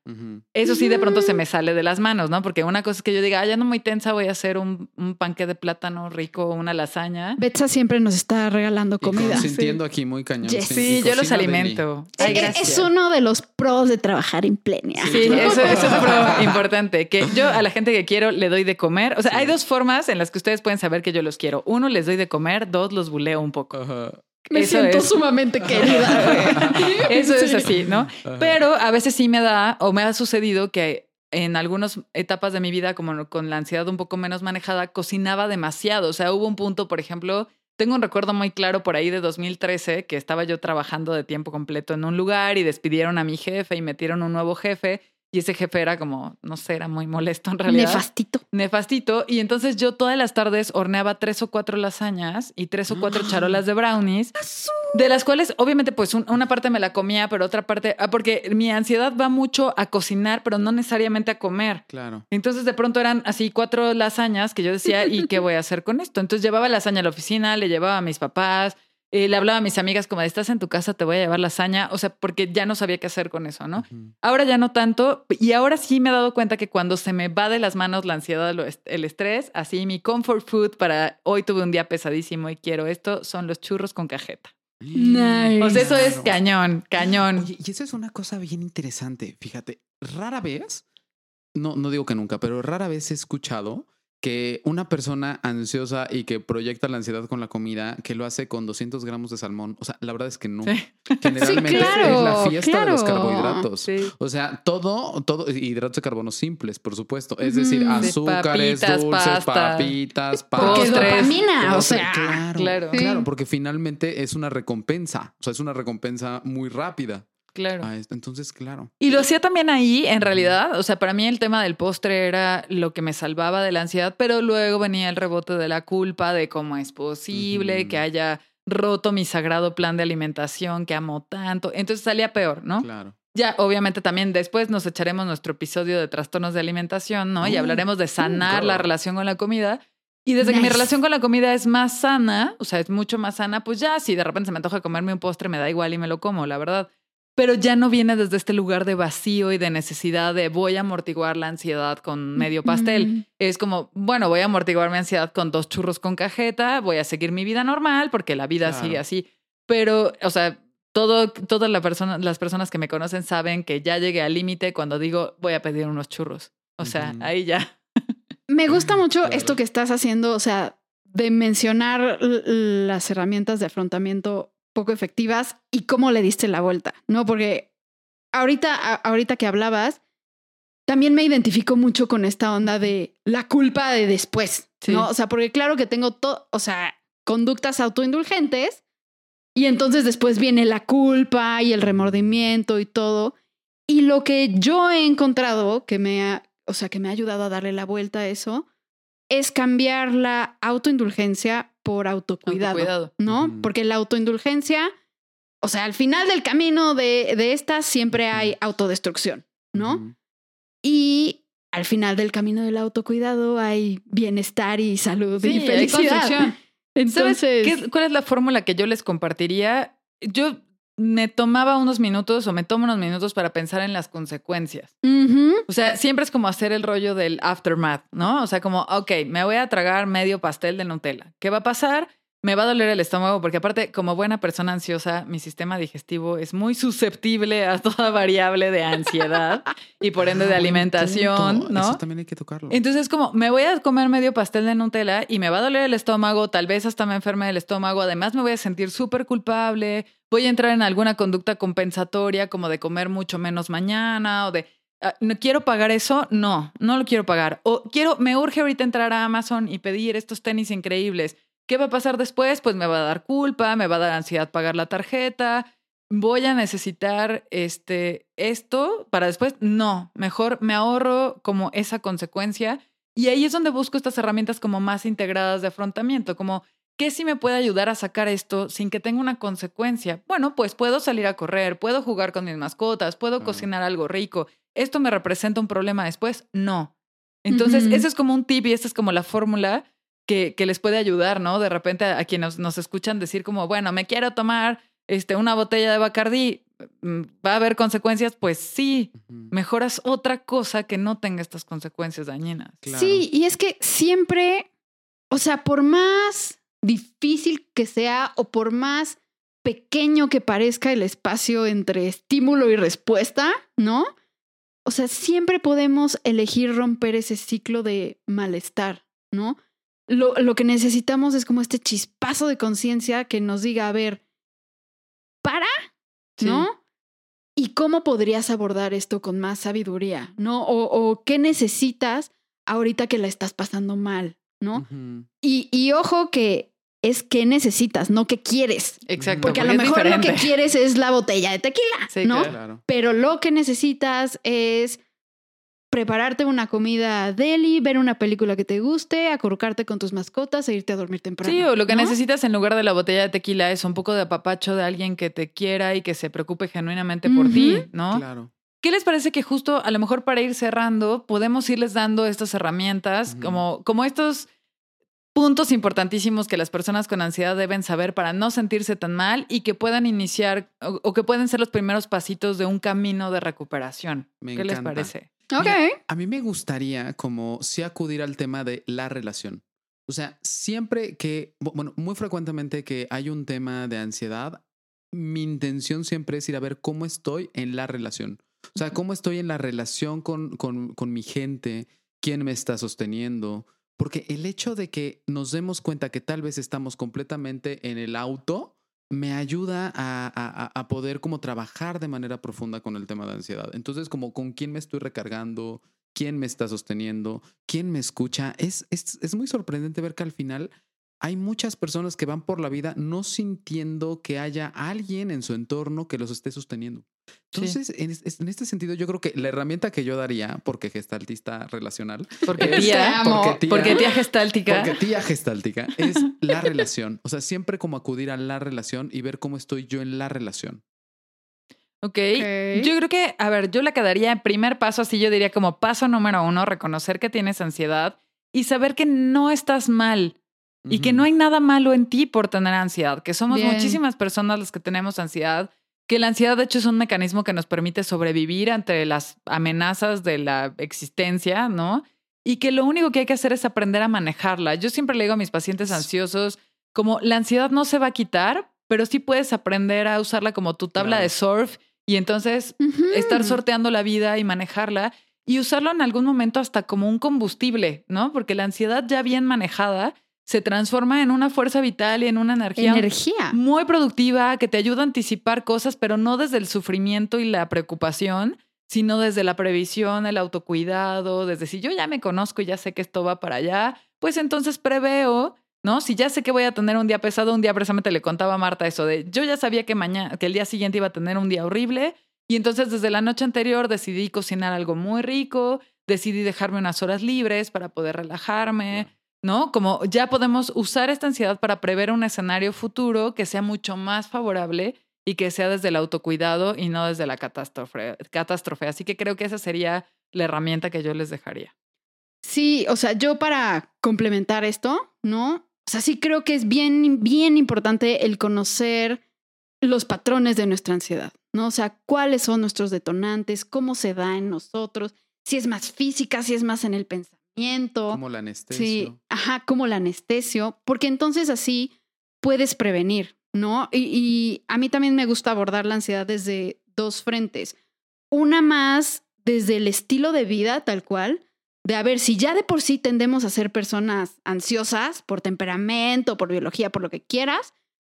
Eso sí, de pronto se me sale de las manos, ¿no? Porque una cosa es que yo diga, ah, ya no muy tensa, voy a hacer un, un panque de plátano rico, una lasaña.
Betsa siempre nos está regalando
Y
comida.
Consintiendo aquí muy cañón.
Yes.
Sí, yo los alimento. Ay, gracias.
es uno de los pros de trabajar en Plenia.
Sí,
Sí,
claro.
eso, eso es pro importante. Que yo a la gente que quiero le doy de comer. O sea,
Sí.
hay dos formas en las que ustedes pueden saber que yo los quiero. Uno, les doy de comer. Dos, los buleo un poco.
Ajá.
Me
Eso
siento
es.
sumamente querida.
Eso es
Sí.
así, ¿no? Pero a veces sí me da o me ha sucedido que en algunas etapas de mi vida, como con la ansiedad un poco menos manejada, cocinaba demasiado. O sea, hubo un punto, por ejemplo, tengo un recuerdo muy claro por ahí de 2013 que estaba yo trabajando de tiempo completo en un lugar y despidieron a mi jefe y metieron un nuevo jefe. Y ese jefe era como, no sé, era muy molesto en realidad.
Nefastito.
nefastito. Y entonces yo todas las tardes horneaba tres o cuatro lasañas y tres o cuatro charolas de brownies, de las cuales obviamente pues un- una parte me la comía, pero otra parte, ah, porque mi ansiedad va mucho a cocinar, pero no necesariamente a comer.
Claro.
Entonces de pronto eran así cuatro lasañas que yo decía, ¿y qué voy a hacer con esto? Entonces llevaba lasaña a la oficina, le llevaba a mis papás, Eh, le hablaba a mis amigas como de estás en tu casa, te voy a llevar lasaña, o sea, porque ya no sabía qué hacer con eso, ¿no? Ahora ya no tanto, y ahora sí me he dado cuenta que cuando se me va de las manos la ansiedad, el estrés, así mi comfort food para hoy tuve un día pesadísimo y quiero esto, son los churros con cajeta.
Nice.
O sea, eso es cañón, cañón.
Oye, y eso es una cosa bien interesante. Fíjate, rara vez, no, no digo que nunca, pero rara vez he escuchado que una persona ansiosa y que proyecta la ansiedad con la comida, que lo hace con 200 gramos de salmón. O sea, la verdad es que no.
Sí.
Generalmente es
claro,
la fiesta de los carbohidratos.
Sí.
O sea, todo, todo, hidratos de carbono simples, por supuesto. Es decir, azúcares,
papitas,
dulces,
pasta.
papitas,
Porque
pastas.
dopamina, o sea.
claro,
claro.
claro, porque finalmente es una recompensa. O sea, es una recompensa muy rápida.
Claro.
a esto. Entonces, claro.
Y lo hacía también ahí, en realidad. O sea, para mí el tema del postre era lo que me salvaba de la ansiedad, pero luego venía el rebote de la culpa de cómo es posible que haya roto mi sagrado plan de alimentación que amo tanto. Entonces salía peor, ¿no?
Claro.
Ya, obviamente también después nos echaremos nuestro episodio de trastornos de alimentación, ¿no? y
Uh,
hablaremos de sanar
uh,
la relación con la comida. Y desde que mi relación con la comida es más sana, o sea, es mucho más sana, pues ya, si de repente se me antoja comerme un postre, me da igual y me lo como, la verdad. Pero ya no viene desde este lugar de vacío y de necesidad de voy a amortiguar la ansiedad con medio pastel.
Mm.
Es como, bueno, voy a amortiguar mi ansiedad con dos churros con cajeta, voy a seguir mi vida normal porque la vida
Claro.
sigue así. Pero, o sea, todo, todas la persona, las personas que me conocen saben que ya llegué al límite cuando digo voy a pedir unos churros. O sea, ahí ya.
Me gusta mucho
Claro.
esto que estás haciendo, o sea, de mencionar las herramientas de afrontamiento poco efectivas y cómo le diste la vuelta, ¿no? Porque ahorita, a- ahorita que hablabas, también me identifico mucho con esta onda de la culpa de después,
Sí.
¿no? O sea, porque claro que tengo todo, o sea, conductas autoindulgentes y entonces después viene la culpa y el remordimiento y todo. Y lo que yo he encontrado que me ha, o sea, que me ha ayudado a darle la vuelta a eso, es cambiar la autoindulgencia por autocuidado,
Autocuidado.
¿no? Porque la autoindulgencia, o sea, al final del camino de, de esta siempre hay autodestrucción, ¿no? Y al final del camino del autocuidado hay bienestar y salud
Sí,
y
hay
felicidad.
construcción. ¿Sabes
Entonces,
qué- cuál es la fórmula que yo les compartiría? Yo me tomaba unos minutos o me tomo unos minutos para pensar en las consecuencias. O sea, siempre es como hacer el rollo del aftermath, ¿no? O sea, como, ok, me voy a tragar medio pastel de Nutella. ¿Qué va a pasar? Me va a doler el estómago porque aparte, como buena persona ansiosa, mi sistema digestivo es muy susceptible a toda variable de ansiedad y por ende
Ah,
de
buen
alimentación. ¿no?
Eso también hay que tocarlo.
Entonces es como, me voy a comer medio pastel de Nutella y me va a doler el estómago, tal vez hasta me enferme del estómago, además me voy a sentir súper culpable, voy a entrar en alguna conducta compensatoria como de comer mucho menos mañana o de, ah, ¿no quiero pagar eso? No, no lo quiero pagar. O quiero, me urge ahorita entrar a Amazon y pedir estos tenis increíbles. ¿Qué va a pasar después? Pues me va a dar culpa, me va a dar ansiedad pagar la tarjeta, voy a necesitar este, esto para después. No, mejor me ahorro como esa consecuencia. Y ahí es donde busco estas herramientas como más integradas de afrontamiento, como ¿qué sí me puede ayudar a sacar esto sin que tenga una consecuencia? Bueno, pues puedo salir a correr, puedo jugar con mis mascotas, puedo cocinar algo rico. ¿Esto me representa un problema después? No. Entonces, ese es como un tip y esta es como la fórmula que, que les puede ayudar, ¿no? De repente a, a quienes nos escuchan decir como, bueno, me quiero tomar este, una botella de Bacardí, mm, ¿va a haber consecuencias? Pues sí, mejoras otra cosa que no tenga estas consecuencias dañinas.
Claro.
Sí, y es que siempre, o sea, por más difícil que sea o por más pequeño que parezca el espacio entre estímulo y respuesta, ¿no? O sea, siempre podemos elegir romper ese ciclo de malestar, ¿no? Lo, lo que necesitamos es como este chispazo de conciencia que nos diga, a ver, para,
Sí.
¿no? ¿Y cómo podrías abordar esto con más sabiduría, ¿no? O, o qué necesitas ahorita que la estás pasando mal, ¿no? Y, y ojo que es que necesitas, no que quieres.
Exacto.
Porque a lo mejor lo que quieres es la botella de tequila,
Sí,
¿no?
Claro.
Pero lo que necesitas es prepararte una comida deli, ver una película que te guste, acurrucarte con tus mascotas e irte a dormir temprano.
Sí, o lo que
¿no?
necesitas en lugar de la botella de tequila es un poco de apapacho de alguien que te quiera y que se preocupe genuinamente por ti, ¿no?
Claro.
¿Qué les parece que justo a lo mejor para ir cerrando podemos irles dando estas herramientas como, como estos puntos importantísimos que las personas con ansiedad deben saber para no sentirse tan mal y que puedan iniciar o, o que pueden ser los primeros pasitos de un camino de recuperación.
Me
¿Qué les
encanta.
parece?
Ok.
Mira, a mí me gustaría como sí acudir al tema de la relación. O sea, siempre que, bu- bueno, muy frecuentemente que hay un tema de ansiedad, mi intención siempre es ir a ver cómo estoy en la relación. O sea, cómo estoy en la relación con, con, con mi gente, quién me está sosteniendo. Porque el hecho de que nos demos cuenta que tal vez estamos completamente en el auto, me ayuda a, a- a- poder como trabajar de manera profunda con el tema de ansiedad. Entonces, como con quién me estoy recargando, quién me está sosteniendo, quién me escucha. Es, es, es muy sorprendente ver que al final hay muchas personas que van por la vida no sintiendo que haya alguien en su entorno que los esté sosteniendo. Entonces, en, es- en este sentido, yo creo que la herramienta que yo daría, porque gestaltista relacional,
Porque
Es-
tía,
amo.
porque tía,
porque tía gestáltica.
porque tía gestáltica es la relación. O sea, siempre como acudir a la relación y ver cómo estoy yo en la relación.
Ok.
Ok.
Yo creo que, a ver, yo la quedaría en primer paso, así yo diría como paso número uno, reconocer que tienes ansiedad y saber que no estás mal y que no hay nada malo en ti por tener ansiedad, que somos
Bien.
muchísimas personas las que tenemos ansiedad, que la ansiedad de hecho es un mecanismo que nos permite sobrevivir ante las amenazas de la existencia, ¿no? Y que lo único que hay que hacer es aprender a manejarla. Yo siempre le digo a mis pacientes ansiosos, como la ansiedad no se va a quitar, pero sí puedes aprender a usarla como tu tabla
Claro.
de surf y entonces estar sorteando la vida y manejarla y usarlo en algún momento hasta como un combustible, ¿no? Porque la ansiedad ya bien manejada se transforma en una fuerza vital y en una energía
Energía.
muy productiva que te ayuda a anticipar cosas, pero no desde el sufrimiento y la preocupación, sino desde la previsión, el autocuidado, desde si yo ya me conozco y ya sé que esto va para allá, pues entonces preveo, ¿no? Si ya sé que voy a tener un día pesado, un día precisamente le contaba a Marta eso de yo ya sabía que mañana, que el día siguiente iba a tener un día horrible y entonces desde la noche anterior decidí cocinar algo muy rico, decidí dejarme unas horas libres para poder relajarme. ¿No? Como ya podemos usar esta ansiedad para prever un escenario futuro que sea mucho más favorable y que sea desde el autocuidado y no desde la catástrofe. catástrofe. Así que creo que esa sería la herramienta que yo les dejaría.
Sí, o sea, yo para complementar esto, ¿no? O sea, sí creo que es bien, bien importante el conocer los patrones de nuestra ansiedad, ¿no? O sea, cuáles son nuestros detonantes, cómo se da en nosotros, si es más física, si es más en el pensamiento.
Como la anestesia.
Sí, ajá, como la anestesio, porque entonces así puedes prevenir, ¿no? Y, y a mí también me gusta abordar la ansiedad desde dos frentes. Una más desde el estilo de vida tal cual, de a ver si ya de por sí tendemos a ser personas ansiosas por temperamento, por biología, por lo que quieras,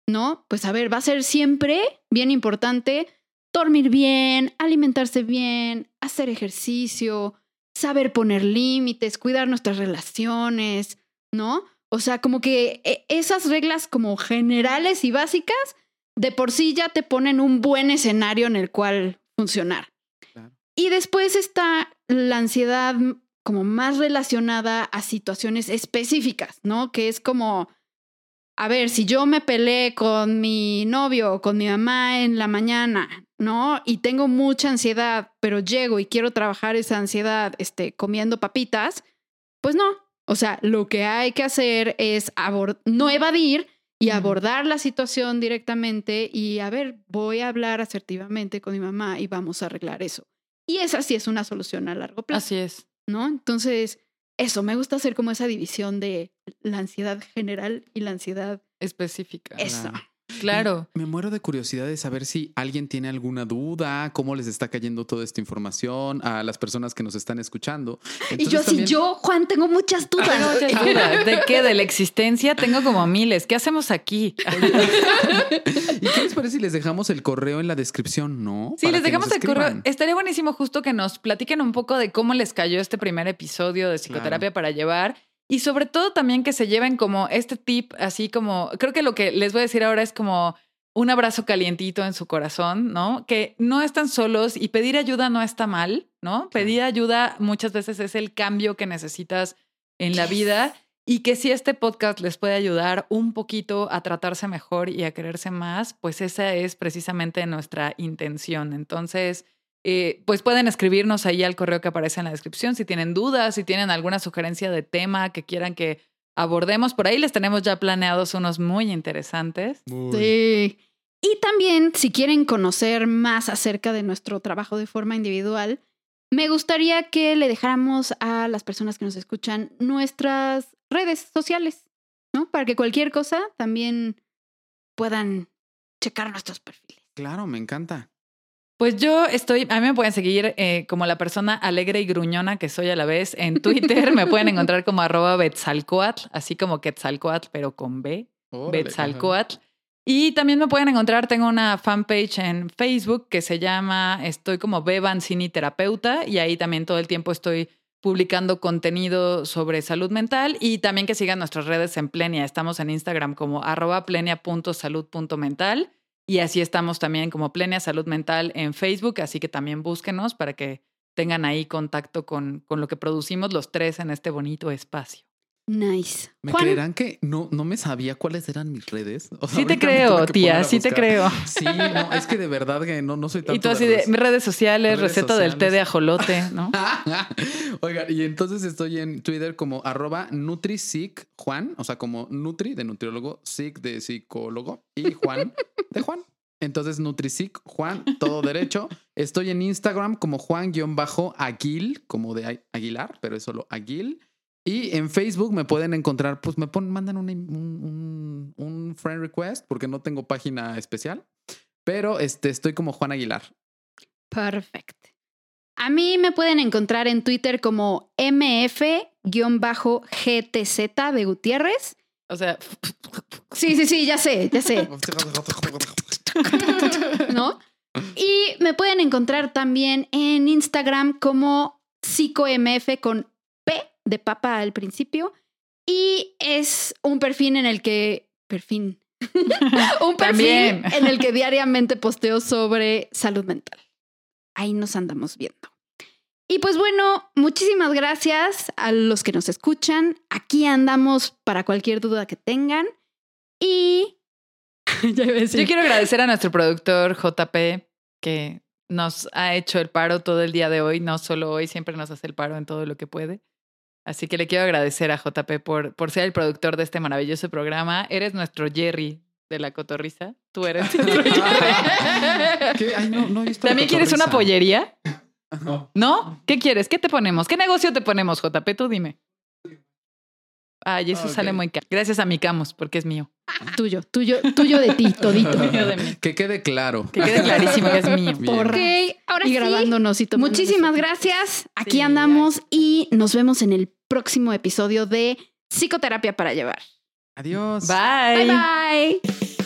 ¿no? Pues a ver, va a ser siempre bien importante dormir bien, alimentarse bien, hacer ejercicio, saber poner límites, cuidar nuestras relaciones, ¿no? O sea, como que eh, esas reglas como generales y básicas de por sí ya te ponen un buen escenario en el cual funcionar.
Claro.
Y después está la ansiedad como más relacionada a situaciones específicas, ¿no? Que es como, a ver, si yo me peleé con mi novio o con mi mamá en la mañana, ¿no? Y tengo mucha ansiedad, pero llego y quiero trabajar esa ansiedad este, comiendo papitas, pues no. O sea, lo que hay que hacer es no evadir y abordar la situación directamente y, a ver, voy a hablar asertivamente con mi mamá y vamos a arreglar eso. Y esa sí es una solución a largo plazo.
Así es.
¿no? Entonces, eso, me gusta hacer como esa división de la ansiedad general y la ansiedad.
Específica.
Eso.
Claro. Y Me muero de curiosidad de saber si alguien tiene alguna duda, cómo les está cayendo toda esta información a las personas que nos están escuchando.
y yo así,
también-
yo, Juan, tengo muchas dudas.
Tengo muchas dudas. ¿De qué? ¿De la existencia? Tengo como miles. ¿Qué hacemos aquí?
¿Y qué les parece si les dejamos el correo en la descripción, no?
Sí,
Para
les dejamos el correo. Estaría buenísimo justo que nos platiquen un poco de cómo les cayó este primer episodio de psicoterapia para llevar. Y sobre todo también que se lleven como este tip, así como, creo que lo que les voy a decir ahora es como un abrazo calientito en su corazón, ¿no? Que no están solos y pedir ayuda no está mal, ¿no? Pedir ayuda muchas veces es el cambio que necesitas en la vida y que si este podcast les puede ayudar un poquito a tratarse mejor y a quererse más, pues esa es precisamente nuestra intención. Entonces, eh, pues pueden escribirnos ahí al correo que aparece en la descripción si tienen dudas, si tienen alguna sugerencia de tema que quieran que abordemos. Por ahí les tenemos ya planeados unos muy interesantes.
Sí. Y también, si quieren conocer más acerca de nuestro trabajo de forma individual, me gustaría que le dejáramos a las personas que nos escuchan nuestras redes sociales, ¿no? Para que cualquier cosa también puedan checar nuestros perfiles.
Claro, me encanta.
Pues yo estoy, a mí me pueden seguir eh, como la persona alegre y gruñona que soy a la vez en Twitter. me pueden encontrar como arroba Betzalcoatl, así como Quetzalcoatl, pero con B.
Órale,
Betzalcoatl. Y también me pueden encontrar, tengo una fanpage en Facebook que se llama Estoy como Beban Cini Terapeuta y ahí también todo el tiempo estoy publicando contenido sobre salud mental y también que sigan nuestras redes en Plenia. Estamos en Instagram como arroba plenia.salud.mental y así estamos también como Plenia Salud Mental en Facebook, así que también búsquenos para que tengan ahí contacto con, con lo que producimos los tres en este bonito espacio.
Nice.
¿Me
Juan,
creerán que no, no me sabía cuáles eran mis redes? O sea,
Sí te creo, tía, sí te creo.
Sí, no, es que de verdad que no, no soy tanto
Y tú así de mis redes sociales,
Redes
receta del té de ajolote, ¿no?
Oigan, y entonces estoy en Twitter como arroba NutriSic Juan, o sea, como Nutri de nutriólogo, Sic de psicólogo y Juan de Juan. Entonces, NutriSic Juan, todo derecho. Estoy en Instagram como Juan-Aguil, como de Aguilar, pero es solo Aguil. Y en Facebook me pueden encontrar, pues me ponen, mandan un, un- un friend request porque no tengo página especial. Pero este, estoy como Juan Aguilar.
Perfecto. A mí me pueden encontrar en Twitter como MF-GTZ de Gutiérrez.
O sea,
Sí, sí, sí, ya sé, ya sé. ¿No? Y me pueden encontrar también en Instagram como psicomf con de papa al principio. Y es un perfil en el que. Perfil. un perfil
También.
en el que diariamente posteo sobre salud mental. Ahí nos andamos viendo. Y pues bueno, muchísimas gracias a los que nos escuchan. Aquí andamos para cualquier duda que tengan. Y.
yo quiero agradecer a nuestro productor JP que nos ha hecho el paro todo el día de hoy, no solo hoy, siempre nos hace el paro en todo lo que puede. Así que le quiero agradecer a JP por, por ser el productor de este maravilloso programa. Eres nuestro Jerry de la cotorriza. Tú eres nuestro Jerry.
¿Qué? Ay, no, no he visto la
¿También quieres una pollería?
No.
¿No? ¿Qué quieres? ¿Qué te ponemos? ¿Qué negocio te ponemos, JP? Tú dime. Ay, eso
Ok.
sale muy caro. Gracias a mi Camus, porque es mío.
Tuyo, tuyo, tuyo de ti, todito.
De mí.
Que quede claro.
Que quede clarísimo que es mío.
Bien.
Ok, ahora
Y
sí.
grabándonos y
Muchísimas gracias. Aquí
Sí,
andamos y nos vemos en el próximo episodio de Psicoterapia para llevar.
Adiós.
Bye.
bye. bye.